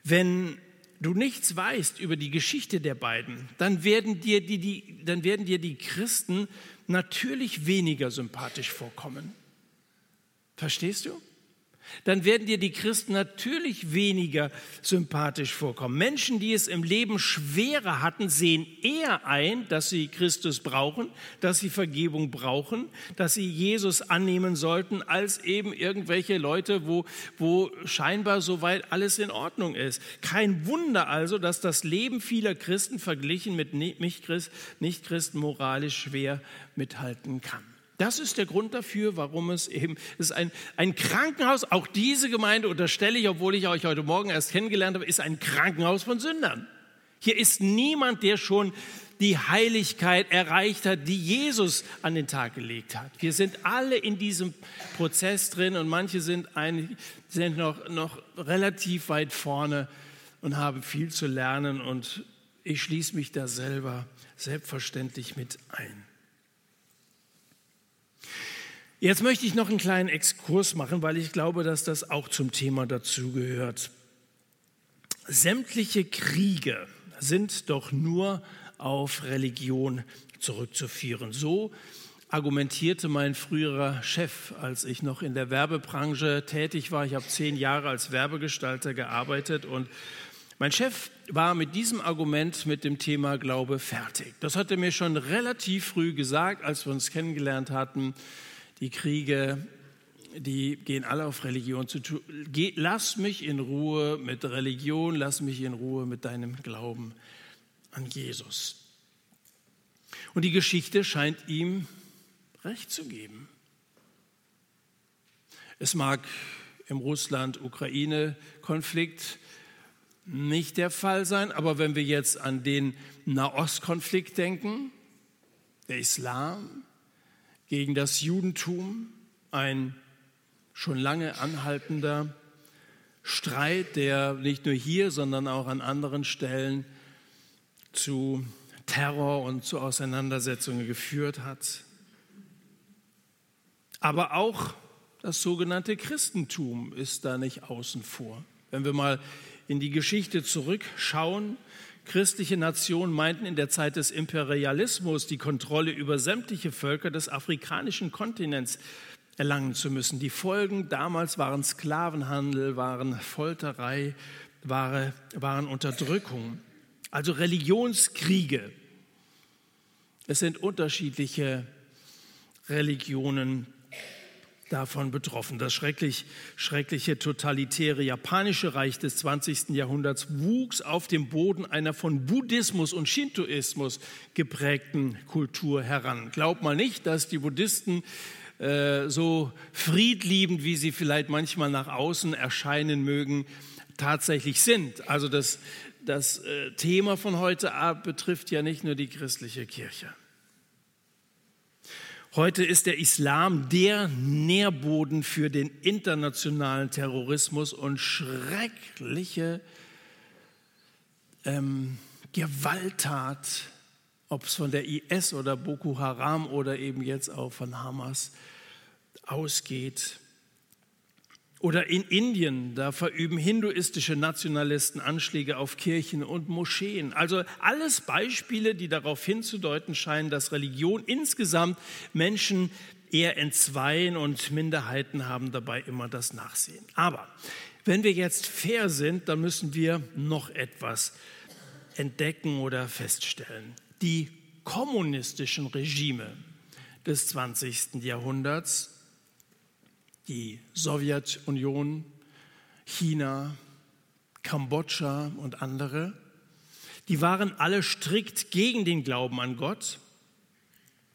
Wenn du nichts weißt über die Geschichte der beiden, dann werden dir die, die, dann werden dir die Christen natürlich weniger sympathisch vorkommen. Verstehst du? Dann werden dir die Christen natürlich weniger sympathisch vorkommen. Menschen, die es im Leben schwerer hatten, sehen eher ein, dass sie Christus brauchen, dass sie Vergebung brauchen, dass sie Jesus annehmen sollten, als eben irgendwelche Leute, wo, wo scheinbar soweit alles in Ordnung ist. Kein Wunder also, dass das Leben vieler Christen verglichen mit Nicht-Christen moralisch schwer mithalten kann. Das ist der Grund dafür, warum es eben, es ist ein, ein Krankenhaus, auch diese Gemeinde unterstelle ich, obwohl ich euch heute Morgen erst kennengelernt habe, ist ein Krankenhaus von Sündern. Hier ist niemand, der schon die Heiligkeit erreicht hat, die Jesus an den Tag gelegt hat. Wir sind alle in diesem Prozess drin und manche sind, ein, sind noch, noch relativ weit vorne und haben viel zu lernen und ich schließe mich da selber selbstverständlich mit ein. Jetzt möchte ich noch einen kleinen Exkurs machen, weil ich glaube, dass das auch zum Thema dazugehört. Sämtliche Kriege sind doch nur auf Religion zurückzuführen. So argumentierte mein früherer Chef, als ich noch in der Werbebranche tätig war. Ich habe zehn Jahre als Werbegestalter gearbeitet und mein Chef war mit diesem Argument mit dem Thema Glaube fertig. Das hat er mir schon relativ früh gesagt, als wir uns kennengelernt hatten die Kriege, die gehen alle auf Religion zu tun. Lass mich in Ruhe mit Religion, lass mich in Ruhe mit deinem Glauben an Jesus. Und die Geschichte scheint ihm recht zu geben. Es mag im Russland-Ukraine-Konflikt nicht der Fall sein, aber wenn wir jetzt an den Nahostkonflikt denken, der Islam, gegen das Judentum, ein schon lange anhaltender Streit, der nicht nur hier, sondern auch an anderen Stellen zu Terror und zu Auseinandersetzungen geführt hat. Aber auch das sogenannte Christentum ist da nicht außen vor. Wenn wir mal in die Geschichte zurückschauen, Christliche Nationen meinten in der Zeit des Imperialismus die Kontrolle über sämtliche Völker des afrikanischen Kontinents erlangen zu müssen. Die Folgen damals waren Sklavenhandel, waren Folterei, waren, waren Unterdrückung, also Religionskriege. Es sind unterschiedliche Religionen davon betroffen. Das schrecklich, schreckliche totalitäre japanische Reich des 20. Jahrhunderts wuchs auf dem Boden einer von Buddhismus und Shintoismus geprägten Kultur heran. Glaubt mal nicht, dass die Buddhisten äh, so friedliebend, wie sie vielleicht manchmal nach außen erscheinen mögen, tatsächlich sind. Also das, das äh, Thema von heute Abend betrifft ja nicht nur die christliche Kirche. Heute ist der Islam der Nährboden für den internationalen Terrorismus und schreckliche ähm, Gewalttat, ob es von der IS oder Boko Haram oder eben jetzt auch von Hamas ausgeht. Oder in Indien, da verüben hinduistische Nationalisten Anschläge auf Kirchen und Moscheen. Also alles Beispiele, die darauf hinzudeuten scheinen, dass Religion insgesamt Menschen eher entzweien und Minderheiten haben dabei immer das Nachsehen. Aber wenn wir jetzt fair sind, dann müssen wir noch etwas entdecken oder feststellen. Die kommunistischen Regime des 20. Jahrhunderts die Sowjetunion, China, Kambodscha und andere, die waren alle strikt gegen den Glauben an Gott.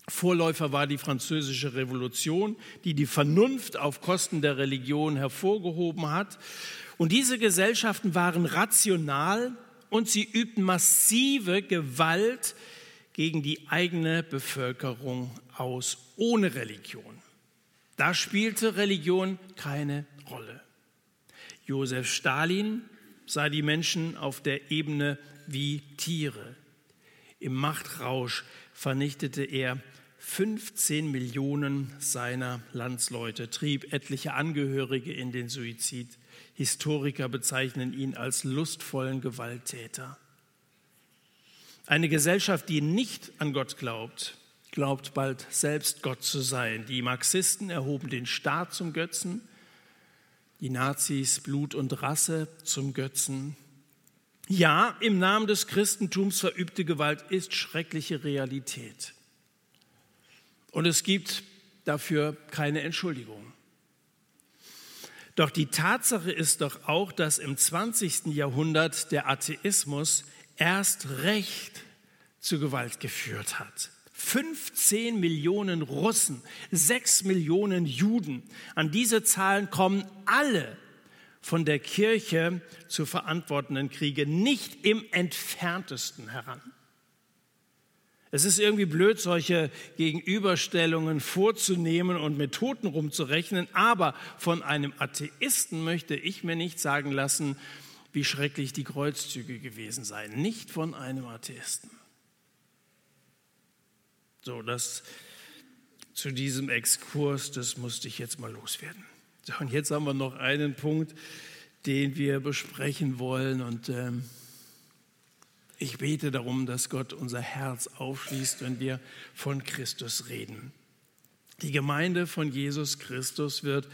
Vorläufer war die französische Revolution, die die Vernunft auf Kosten der Religion hervorgehoben hat. Und diese Gesellschaften waren rational und sie übten massive Gewalt gegen die eigene Bevölkerung aus, ohne Religion. Da spielte Religion keine Rolle. Josef Stalin sah die Menschen auf der Ebene wie Tiere. Im Machtrausch vernichtete er 15 Millionen seiner Landsleute, trieb etliche Angehörige in den Suizid. Historiker bezeichnen ihn als lustvollen Gewalttäter. Eine Gesellschaft, die nicht an Gott glaubt, glaubt bald selbst Gott zu sein. Die Marxisten erhoben den Staat zum Götzen. die Nazis Blut und Rasse zum Götzen. Ja, im Namen des Christentums verübte Gewalt ist schreckliche Realität. Und es gibt dafür keine Entschuldigung. Doch die Tatsache ist doch auch, dass im 20. Jahrhundert der Atheismus erst recht zu Gewalt geführt hat. 15 Millionen Russen, 6 Millionen Juden. An diese Zahlen kommen alle von der Kirche zu verantwortenden Kriege nicht im entferntesten heran. Es ist irgendwie blöd, solche Gegenüberstellungen vorzunehmen und mit Toten rumzurechnen, aber von einem Atheisten möchte ich mir nicht sagen lassen, wie schrecklich die Kreuzzüge gewesen seien. Nicht von einem Atheisten. So, das zu diesem Exkurs, das musste ich jetzt mal loswerden. So, und jetzt haben wir noch einen Punkt, den wir besprechen wollen. Und ähm, ich bete darum, dass Gott unser Herz aufschließt, wenn wir von Christus reden. Die Gemeinde von Jesus Christus wird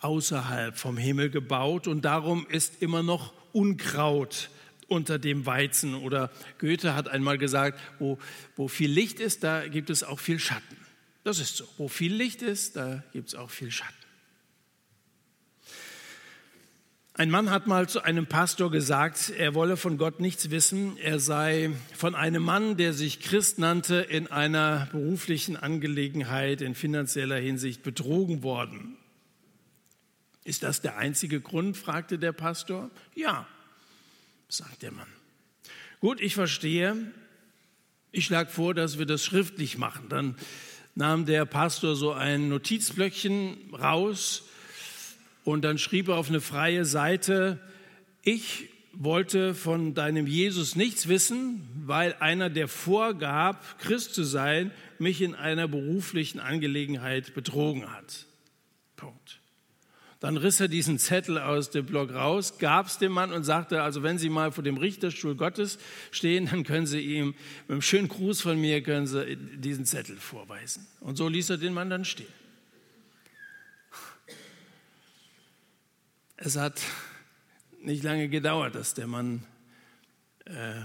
außerhalb vom Himmel gebaut und darum ist immer noch Unkraut unter dem Weizen. Oder Goethe hat einmal gesagt, wo, wo viel Licht ist, da gibt es auch viel Schatten. Das ist so. Wo viel Licht ist, da gibt es auch viel Schatten. Ein Mann hat mal zu einem Pastor gesagt, er wolle von Gott nichts wissen. Er sei von einem Mann, der sich Christ nannte, in einer beruflichen Angelegenheit in finanzieller Hinsicht betrogen worden. Ist das der einzige Grund? fragte der Pastor. Ja, sagt der Mann. Gut, ich verstehe. Ich schlage vor, dass wir das schriftlich machen. Dann nahm der Pastor so ein Notizblöckchen raus und dann schrieb er auf eine freie Seite, ich wollte von deinem Jesus nichts wissen, weil einer, der vorgab, Christ zu sein, mich in einer beruflichen Angelegenheit betrogen hat. Punkt. Dann riss er diesen Zettel aus dem Block raus, gab es dem Mann und sagte, also wenn Sie mal vor dem Richterstuhl Gottes stehen, dann können Sie ihm mit einem schönen Gruß von mir können Sie diesen Zettel vorweisen. Und so ließ er den Mann dann stehen. Es hat nicht lange gedauert, dass der Mann äh,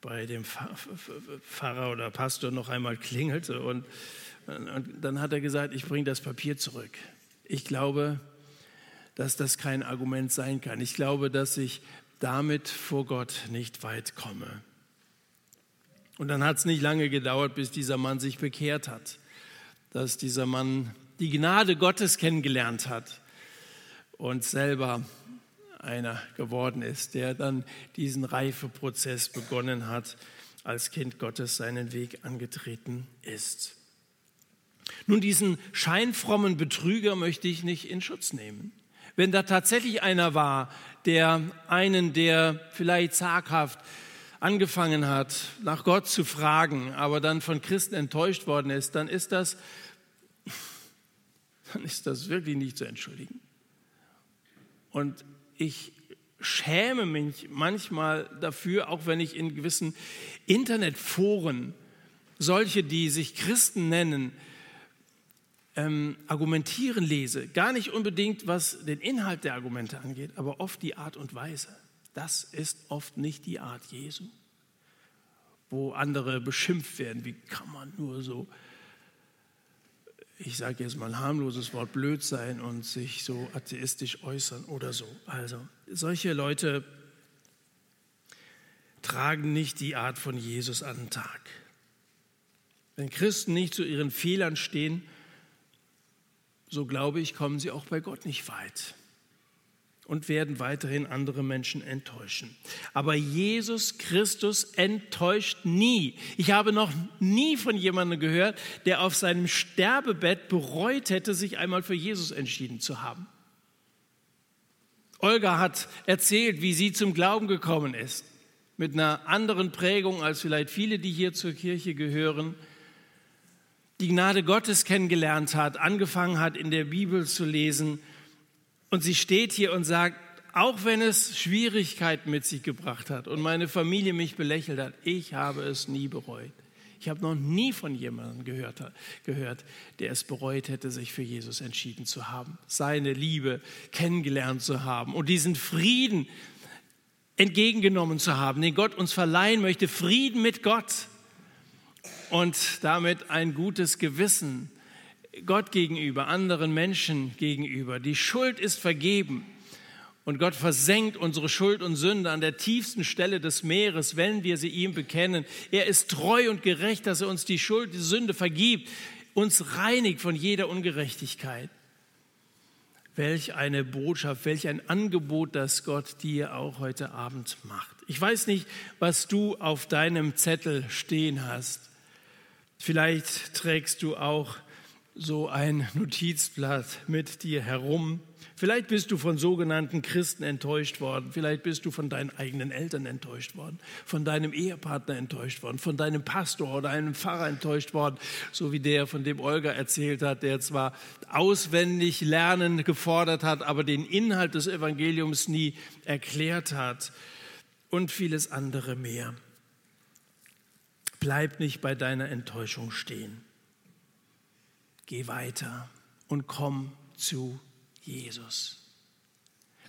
bei dem Pfarrer oder Pastor noch einmal klingelte und, und dann hat er gesagt, ich bringe das Papier zurück. Ich glaube, dass das kein Argument sein kann. Ich glaube, dass ich damit vor Gott nicht weit komme. Und dann hat es nicht lange gedauert, bis dieser Mann sich bekehrt hat, dass dieser Mann die Gnade Gottes kennengelernt hat und selber einer geworden ist, der dann diesen Reifeprozess begonnen hat, als Kind Gottes seinen Weg angetreten ist. Nun, diesen scheinfrommen Betrüger möchte ich nicht in Schutz nehmen. Wenn da tatsächlich einer war, der einen, der vielleicht zaghaft angefangen hat, nach Gott zu fragen, aber dann von Christen enttäuscht worden ist, dann ist das, dann ist das wirklich nicht zu entschuldigen. Und ich schäme mich manchmal dafür, auch wenn ich in gewissen Internetforen solche, die sich Christen nennen, ähm, argumentieren lese, gar nicht unbedingt, was den Inhalt der Argumente angeht, aber oft die Art und Weise. Das ist oft nicht die Art Jesu, wo andere beschimpft werden. Wie kann man nur so, ich sage jetzt mal ein harmloses Wort, blöd sein und sich so atheistisch äußern oder so. Also solche Leute tragen nicht die Art von Jesus an den Tag. Wenn Christen nicht zu ihren Fehlern stehen, so glaube ich, kommen sie auch bei Gott nicht weit und werden weiterhin andere Menschen enttäuschen. Aber Jesus Christus enttäuscht nie. Ich habe noch nie von jemandem gehört, der auf seinem Sterbebett bereut hätte, sich einmal für Jesus entschieden zu haben. Olga hat erzählt, wie sie zum Glauben gekommen ist, mit einer anderen Prägung als vielleicht viele, die hier zur Kirche gehören die Gnade Gottes kennengelernt hat, angefangen hat, in der Bibel zu lesen. Und sie steht hier und sagt, auch wenn es Schwierigkeiten mit sich gebracht hat und meine Familie mich belächelt hat, ich habe es nie bereut. Ich habe noch nie von jemandem gehört, gehört, der es bereut hätte, sich für Jesus entschieden zu haben, seine Liebe kennengelernt zu haben und diesen Frieden entgegengenommen zu haben, den Gott uns verleihen möchte, Frieden mit Gott und damit ein gutes Gewissen Gott gegenüber, anderen Menschen gegenüber. Die Schuld ist vergeben. Und Gott versenkt unsere Schuld und Sünde an der tiefsten Stelle des Meeres, wenn wir sie ihm bekennen. Er ist treu und gerecht, dass er uns die Schuld, die Sünde vergibt, uns reinigt von jeder Ungerechtigkeit. Welch eine Botschaft, welch ein Angebot, das Gott dir auch heute Abend macht. Ich weiß nicht, was du auf deinem Zettel stehen hast. Vielleicht trägst du auch so ein Notizblatt mit dir herum. Vielleicht bist du von sogenannten Christen enttäuscht worden. Vielleicht bist du von deinen eigenen Eltern enttäuscht worden, von deinem Ehepartner enttäuscht worden, von deinem Pastor oder einem Pfarrer enttäuscht worden, so wie der, von dem Olga erzählt hat, der zwar auswendig lernen gefordert hat, aber den Inhalt des Evangeliums nie erklärt hat und vieles andere mehr. Bleib nicht bei deiner Enttäuschung stehen geh weiter und komm zu Jesus.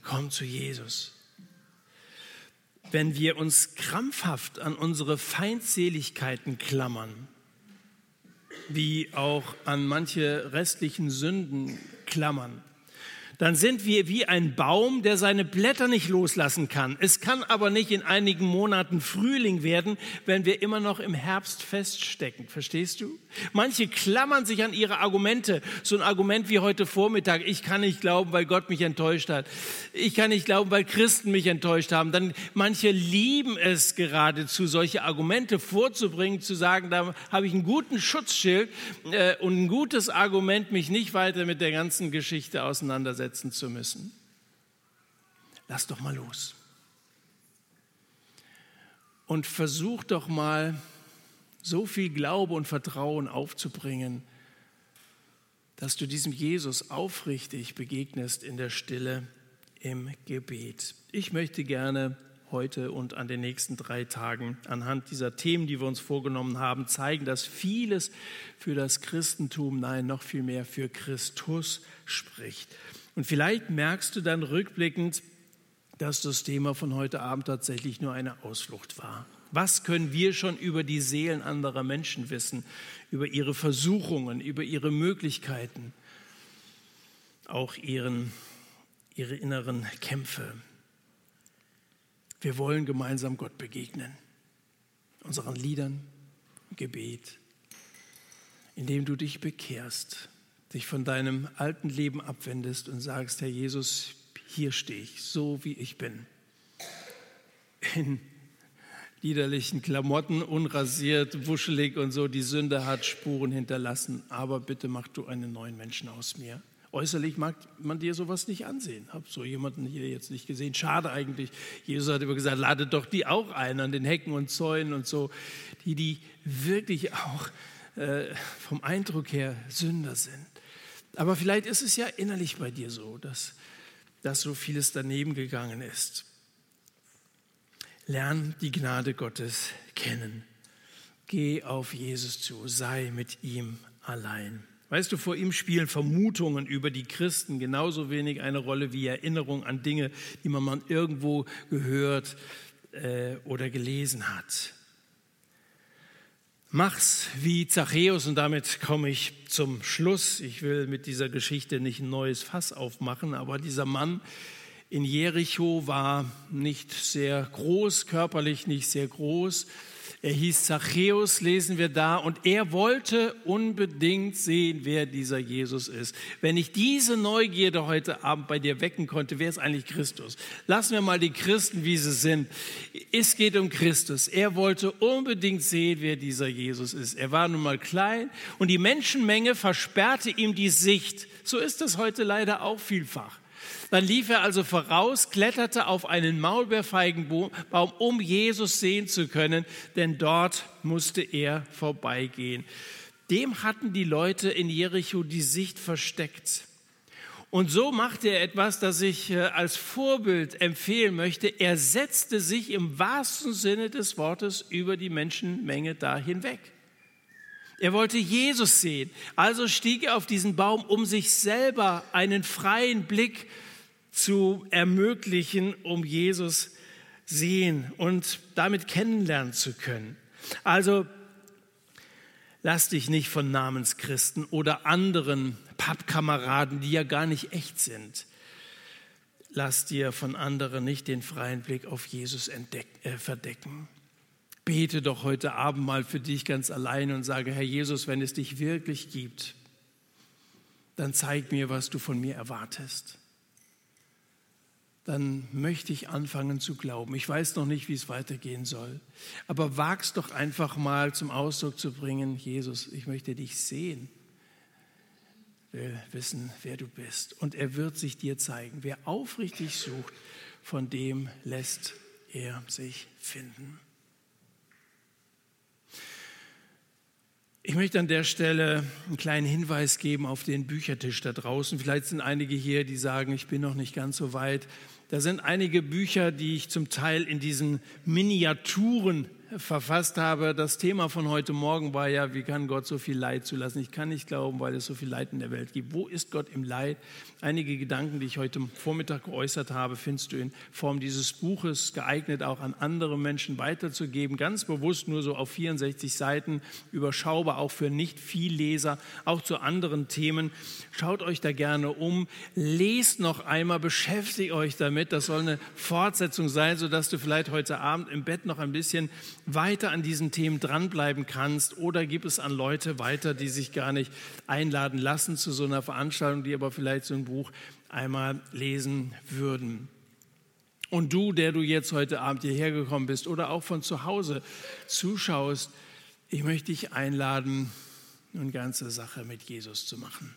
Komm zu Jesus. Wenn wir uns krampfhaft an unsere Feindseligkeiten klammern, wie auch an manche restlichen Sünden klammern, dann sind wir wie ein Baum, der seine Blätter nicht loslassen kann. Es kann aber nicht in einigen Monaten Frühling werden, wenn wir immer noch im Herbst feststecken. Verstehst du? Manche klammern sich an ihre Argumente. So ein Argument wie heute Vormittag. Ich kann nicht glauben, weil Gott mich enttäuscht hat. Ich kann nicht glauben, weil Christen mich enttäuscht haben. Dann manche lieben es geradezu, solche Argumente vorzubringen, zu sagen, da habe ich einen guten Schutzschild äh, und ein gutes Argument, mich nicht weiter mit der ganzen Geschichte auseinandersetzen auseinandersetzen zu müssen. Lass doch mal los. Und versuch doch mal, so viel Glaube und Vertrauen aufzubringen, dass du diesem Jesus aufrichtig begegnest in der Stille im Gebet. Ich möchte gerne heute und an den nächsten drei Tagen anhand dieser Themen, die wir uns vorgenommen haben, zeigen, dass vieles für das Christentum, nein, noch viel mehr für Christus spricht. Und vielleicht merkst du dann rückblickend, dass das Thema von heute Abend tatsächlich nur eine Ausflucht war. Was können wir schon über die Seelen anderer Menschen wissen, über ihre Versuchungen, über ihre Möglichkeiten, auch ihren, ihre inneren Kämpfe? Wir wollen gemeinsam Gott begegnen, unseren Liedern, Gebet, indem du dich bekehrst dich von deinem alten Leben abwendest und sagst, Herr Jesus, hier stehe ich, so wie ich bin. In liederlichen Klamotten, unrasiert, wuschelig und so. Die Sünde hat Spuren hinterlassen, aber bitte mach du einen neuen Menschen aus mir. Äußerlich mag man dir sowas nicht ansehen. Hab so jemanden hier jetzt nicht gesehen. Schade eigentlich. Jesus hat immer gesagt, ladet doch die auch ein an den Hecken und Zäunen und so, die, die wirklich auch äh, vom Eindruck her Sünder sind. Aber vielleicht ist es ja innerlich bei dir so, dass, dass so vieles daneben gegangen ist. Lern die Gnade Gottes kennen. Geh auf Jesus zu, sei mit ihm allein. Weißt du, vor ihm spielen Vermutungen über die Christen genauso wenig eine Rolle wie Erinnerung an Dinge, die man mal irgendwo gehört äh, oder gelesen hat. Mach's wie Zachäus und damit komme ich zum Schluss. Ich will mit dieser Geschichte nicht ein neues Fass aufmachen, aber dieser Mann in Jericho war nicht sehr groß, körperlich nicht sehr groß, er hieß Zachäus, lesen wir da, und er wollte unbedingt sehen, wer dieser Jesus ist. Wenn ich diese Neugierde heute Abend bei dir wecken konnte, wer ist eigentlich Christus? Lassen wir mal die Christen, wie sie sind. Es geht um Christus. Er wollte unbedingt sehen, wer dieser Jesus ist. Er war nun mal klein und die Menschenmenge versperrte ihm die Sicht. So ist es heute leider auch vielfach. Dann lief er also voraus, kletterte auf einen Maulbeerfeigenbaum, um Jesus sehen zu können, denn dort musste er vorbeigehen. Dem hatten die Leute in Jericho die Sicht versteckt. Und so machte er etwas, das ich äh, als Vorbild empfehlen möchte. Er setzte sich im wahrsten Sinne des Wortes über die Menschenmenge da hinweg. Er wollte Jesus sehen. Also stieg er auf diesen Baum, um sich selber einen freien Blick zu ermöglichen, um Jesus sehen und damit kennenlernen zu können. Also lass dich nicht von Namenschristen oder anderen Pappkameraden, die ja gar nicht echt sind, lass dir von anderen nicht den freien Blick auf Jesus entdeck, äh, verdecken. Bete doch heute Abend mal für dich ganz allein und sage, Herr Jesus, wenn es dich wirklich gibt, dann zeig mir, was du von mir erwartest. Dann möchte ich anfangen zu glauben. Ich weiß noch nicht, wie es weitergehen soll. Aber wag's doch einfach mal zum Ausdruck zu bringen, Jesus, ich möchte dich sehen will wissen, wer du bist. Und er wird sich dir zeigen. Wer aufrichtig sucht, von dem lässt er sich finden. Ich möchte an der Stelle einen kleinen Hinweis geben auf den Büchertisch da draußen. Vielleicht sind einige hier, die sagen, ich bin noch nicht ganz so weit. Da sind einige Bücher, die ich zum Teil in diesen Miniaturen verfasst habe. Das Thema von heute Morgen war ja, wie kann Gott so viel Leid zulassen? Ich kann nicht glauben, weil es so viel Leid in der Welt gibt. Wo ist Gott im Leid? Einige Gedanken, die ich heute Vormittag geäußert habe, findest du in Form dieses Buches geeignet, auch an andere Menschen weiterzugeben. Ganz bewusst nur so auf 64 Seiten, überschaubar auch für nicht viel Leser, auch zu anderen Themen. Schaut euch da gerne um, lest noch einmal, beschäftigt euch damit. Das soll eine Fortsetzung sein, sodass du vielleicht heute Abend im Bett noch ein bisschen weiter an diesen Themen dranbleiben kannst oder gib es an Leute weiter, die sich gar nicht einladen lassen zu so einer Veranstaltung, die aber vielleicht so ein Buch einmal lesen würden. Und du, der du jetzt heute Abend hierher gekommen bist oder auch von zu Hause zuschaust, ich möchte dich einladen, eine ganze Sache mit Jesus zu machen.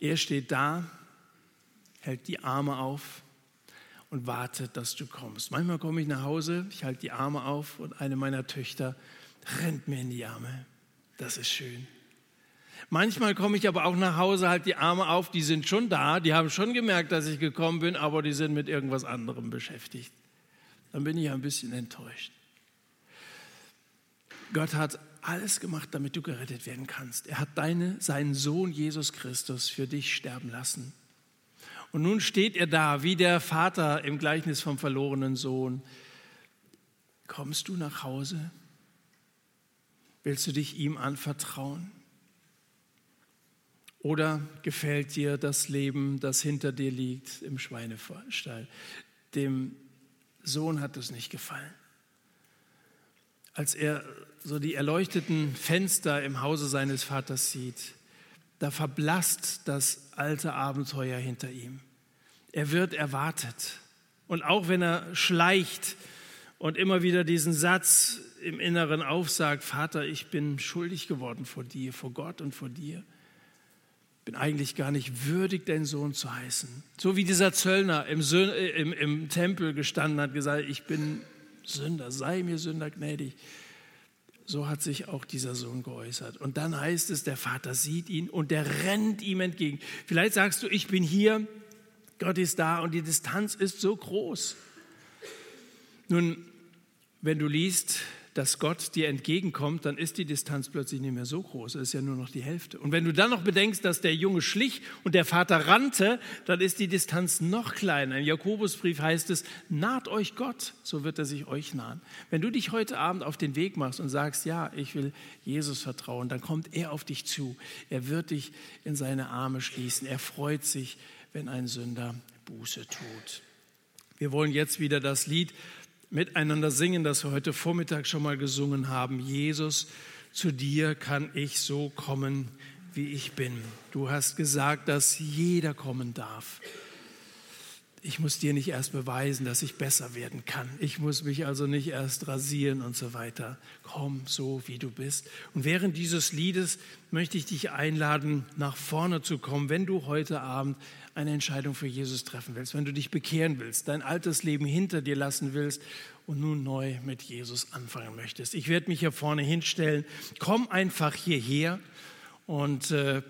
Er steht da, hält die Arme auf und wartet, dass du kommst. Manchmal komme ich nach Hause, ich halte die Arme auf und eine meiner Töchter rennt mir in die Arme. Das ist schön. Manchmal komme ich aber auch nach Hause, halte die Arme auf, die sind schon da, die haben schon gemerkt, dass ich gekommen bin, aber die sind mit irgendwas anderem beschäftigt. Dann bin ich ein bisschen enttäuscht. Gott hat alles gemacht, damit du gerettet werden kannst. Er hat deine, seinen Sohn Jesus Christus für dich sterben lassen. Und nun steht er da, wie der Vater im Gleichnis vom verlorenen Sohn. Kommst du nach Hause? Willst du dich ihm anvertrauen? Oder gefällt dir das Leben, das hinter dir liegt im Schweinestall? Dem Sohn hat es nicht gefallen. Als er so die erleuchteten Fenster im Hause seines Vaters sieht, da verblasst das alte Abenteuer hinter ihm. Er wird erwartet. Und auch wenn er schleicht und immer wieder diesen Satz im Inneren aufsagt, Vater, ich bin schuldig geworden vor dir, vor Gott und vor dir, bin eigentlich gar nicht würdig, dein Sohn zu heißen. So wie dieser Zöllner im, äh, im, im Tempel gestanden hat, gesagt, ich bin Sünder, sei mir Sünder gnädig. So hat sich auch dieser Sohn geäußert. Und dann heißt es, der Vater sieht ihn und der rennt ihm entgegen. Vielleicht sagst du, ich bin hier, Gott ist da und die Distanz ist so groß. Nun, wenn du liest, dass Gott dir entgegenkommt, dann ist die Distanz plötzlich nicht mehr so groß. Es ist ja nur noch die Hälfte. Und wenn du dann noch bedenkst, dass der Junge schlich und der Vater rannte, dann ist die Distanz noch kleiner. Im Jakobusbrief heißt es, naht euch Gott, so wird er sich euch nahen. Wenn du dich heute Abend auf den Weg machst und sagst, ja, ich will Jesus vertrauen, dann kommt er auf dich zu. Er wird dich in seine Arme schließen. Er freut sich, wenn ein Sünder Buße tut. Wir wollen jetzt wieder das Lied miteinander singen, das wir heute Vormittag schon mal gesungen haben. Jesus, zu dir kann ich so kommen, wie ich bin. Du hast gesagt, dass jeder kommen darf. Ich muss dir nicht erst beweisen, dass ich besser werden kann. Ich muss mich also nicht erst rasieren und so weiter. Komm so, wie du bist. Und während dieses Liedes möchte ich dich einladen, nach vorne zu kommen, wenn du heute Abend eine Entscheidung für Jesus treffen willst, wenn du dich bekehren willst, dein altes Leben hinter dir lassen willst und nun neu mit Jesus anfangen möchtest. Ich werde mich hier vorne hinstellen. Komm einfach hierher und äh,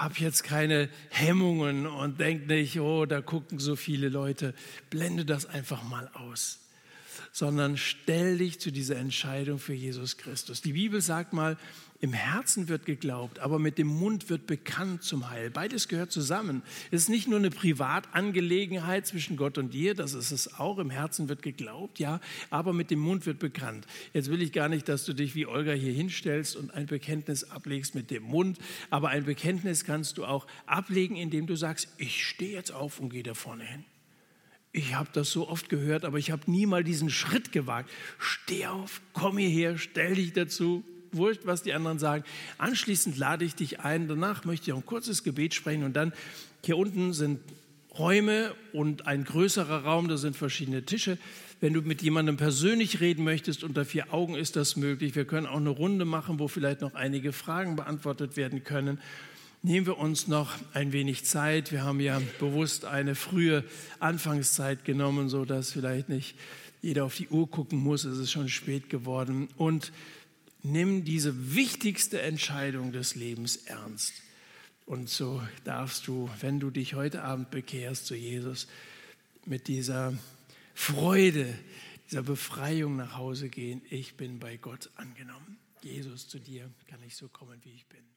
hab jetzt keine Hemmungen und denk nicht, oh, da gucken so viele Leute. Blende das einfach mal aus. sondern stell dich zu dieser Entscheidung für Jesus Christus. Die Bibel sagt mal, im Herzen wird geglaubt, aber mit dem Mund wird bekannt zum Heil. Beides gehört zusammen. Es ist nicht nur eine Privatangelegenheit zwischen Gott und dir, das ist es auch. Im Herzen wird geglaubt, ja, aber mit dem Mund wird bekannt. Jetzt will ich gar nicht, dass du dich wie Olga hier hinstellst und ein Bekenntnis ablegst mit dem Mund, aber ein Bekenntnis kannst du auch ablegen, indem du sagst, ich stehe jetzt auf und gehe da vorne hin. Ich habe das so oft gehört, aber ich habe nie mal diesen Schritt gewagt. Steh auf, komm hierher, stell dich dazu, wurscht, was die anderen sagen. Anschließend lade ich dich ein. Danach möchte ich auch ein kurzes Gebet sprechen und dann hier unten sind Räume und ein größerer Raum, da sind verschiedene Tische. Wenn du mit jemandem persönlich reden möchtest, unter vier Augen ist das möglich. Wir können auch eine Runde machen, wo vielleicht noch einige Fragen beantwortet werden können. Nehmen wir uns noch ein wenig Zeit. Wir haben ja bewusst eine frühe Anfangszeit genommen, so dass vielleicht nicht jeder auf die Uhr gucken muss. Es ist schon spät geworden. Und nimm diese wichtigste Entscheidung des Lebens ernst. Und so darfst du, wenn du dich heute Abend bekehrst zu Jesus, mit dieser Freude, dieser Befreiung nach Hause gehen. Ich bin bei Gott angenommen. Jesus, zu dir kann ich so kommen, wie ich bin.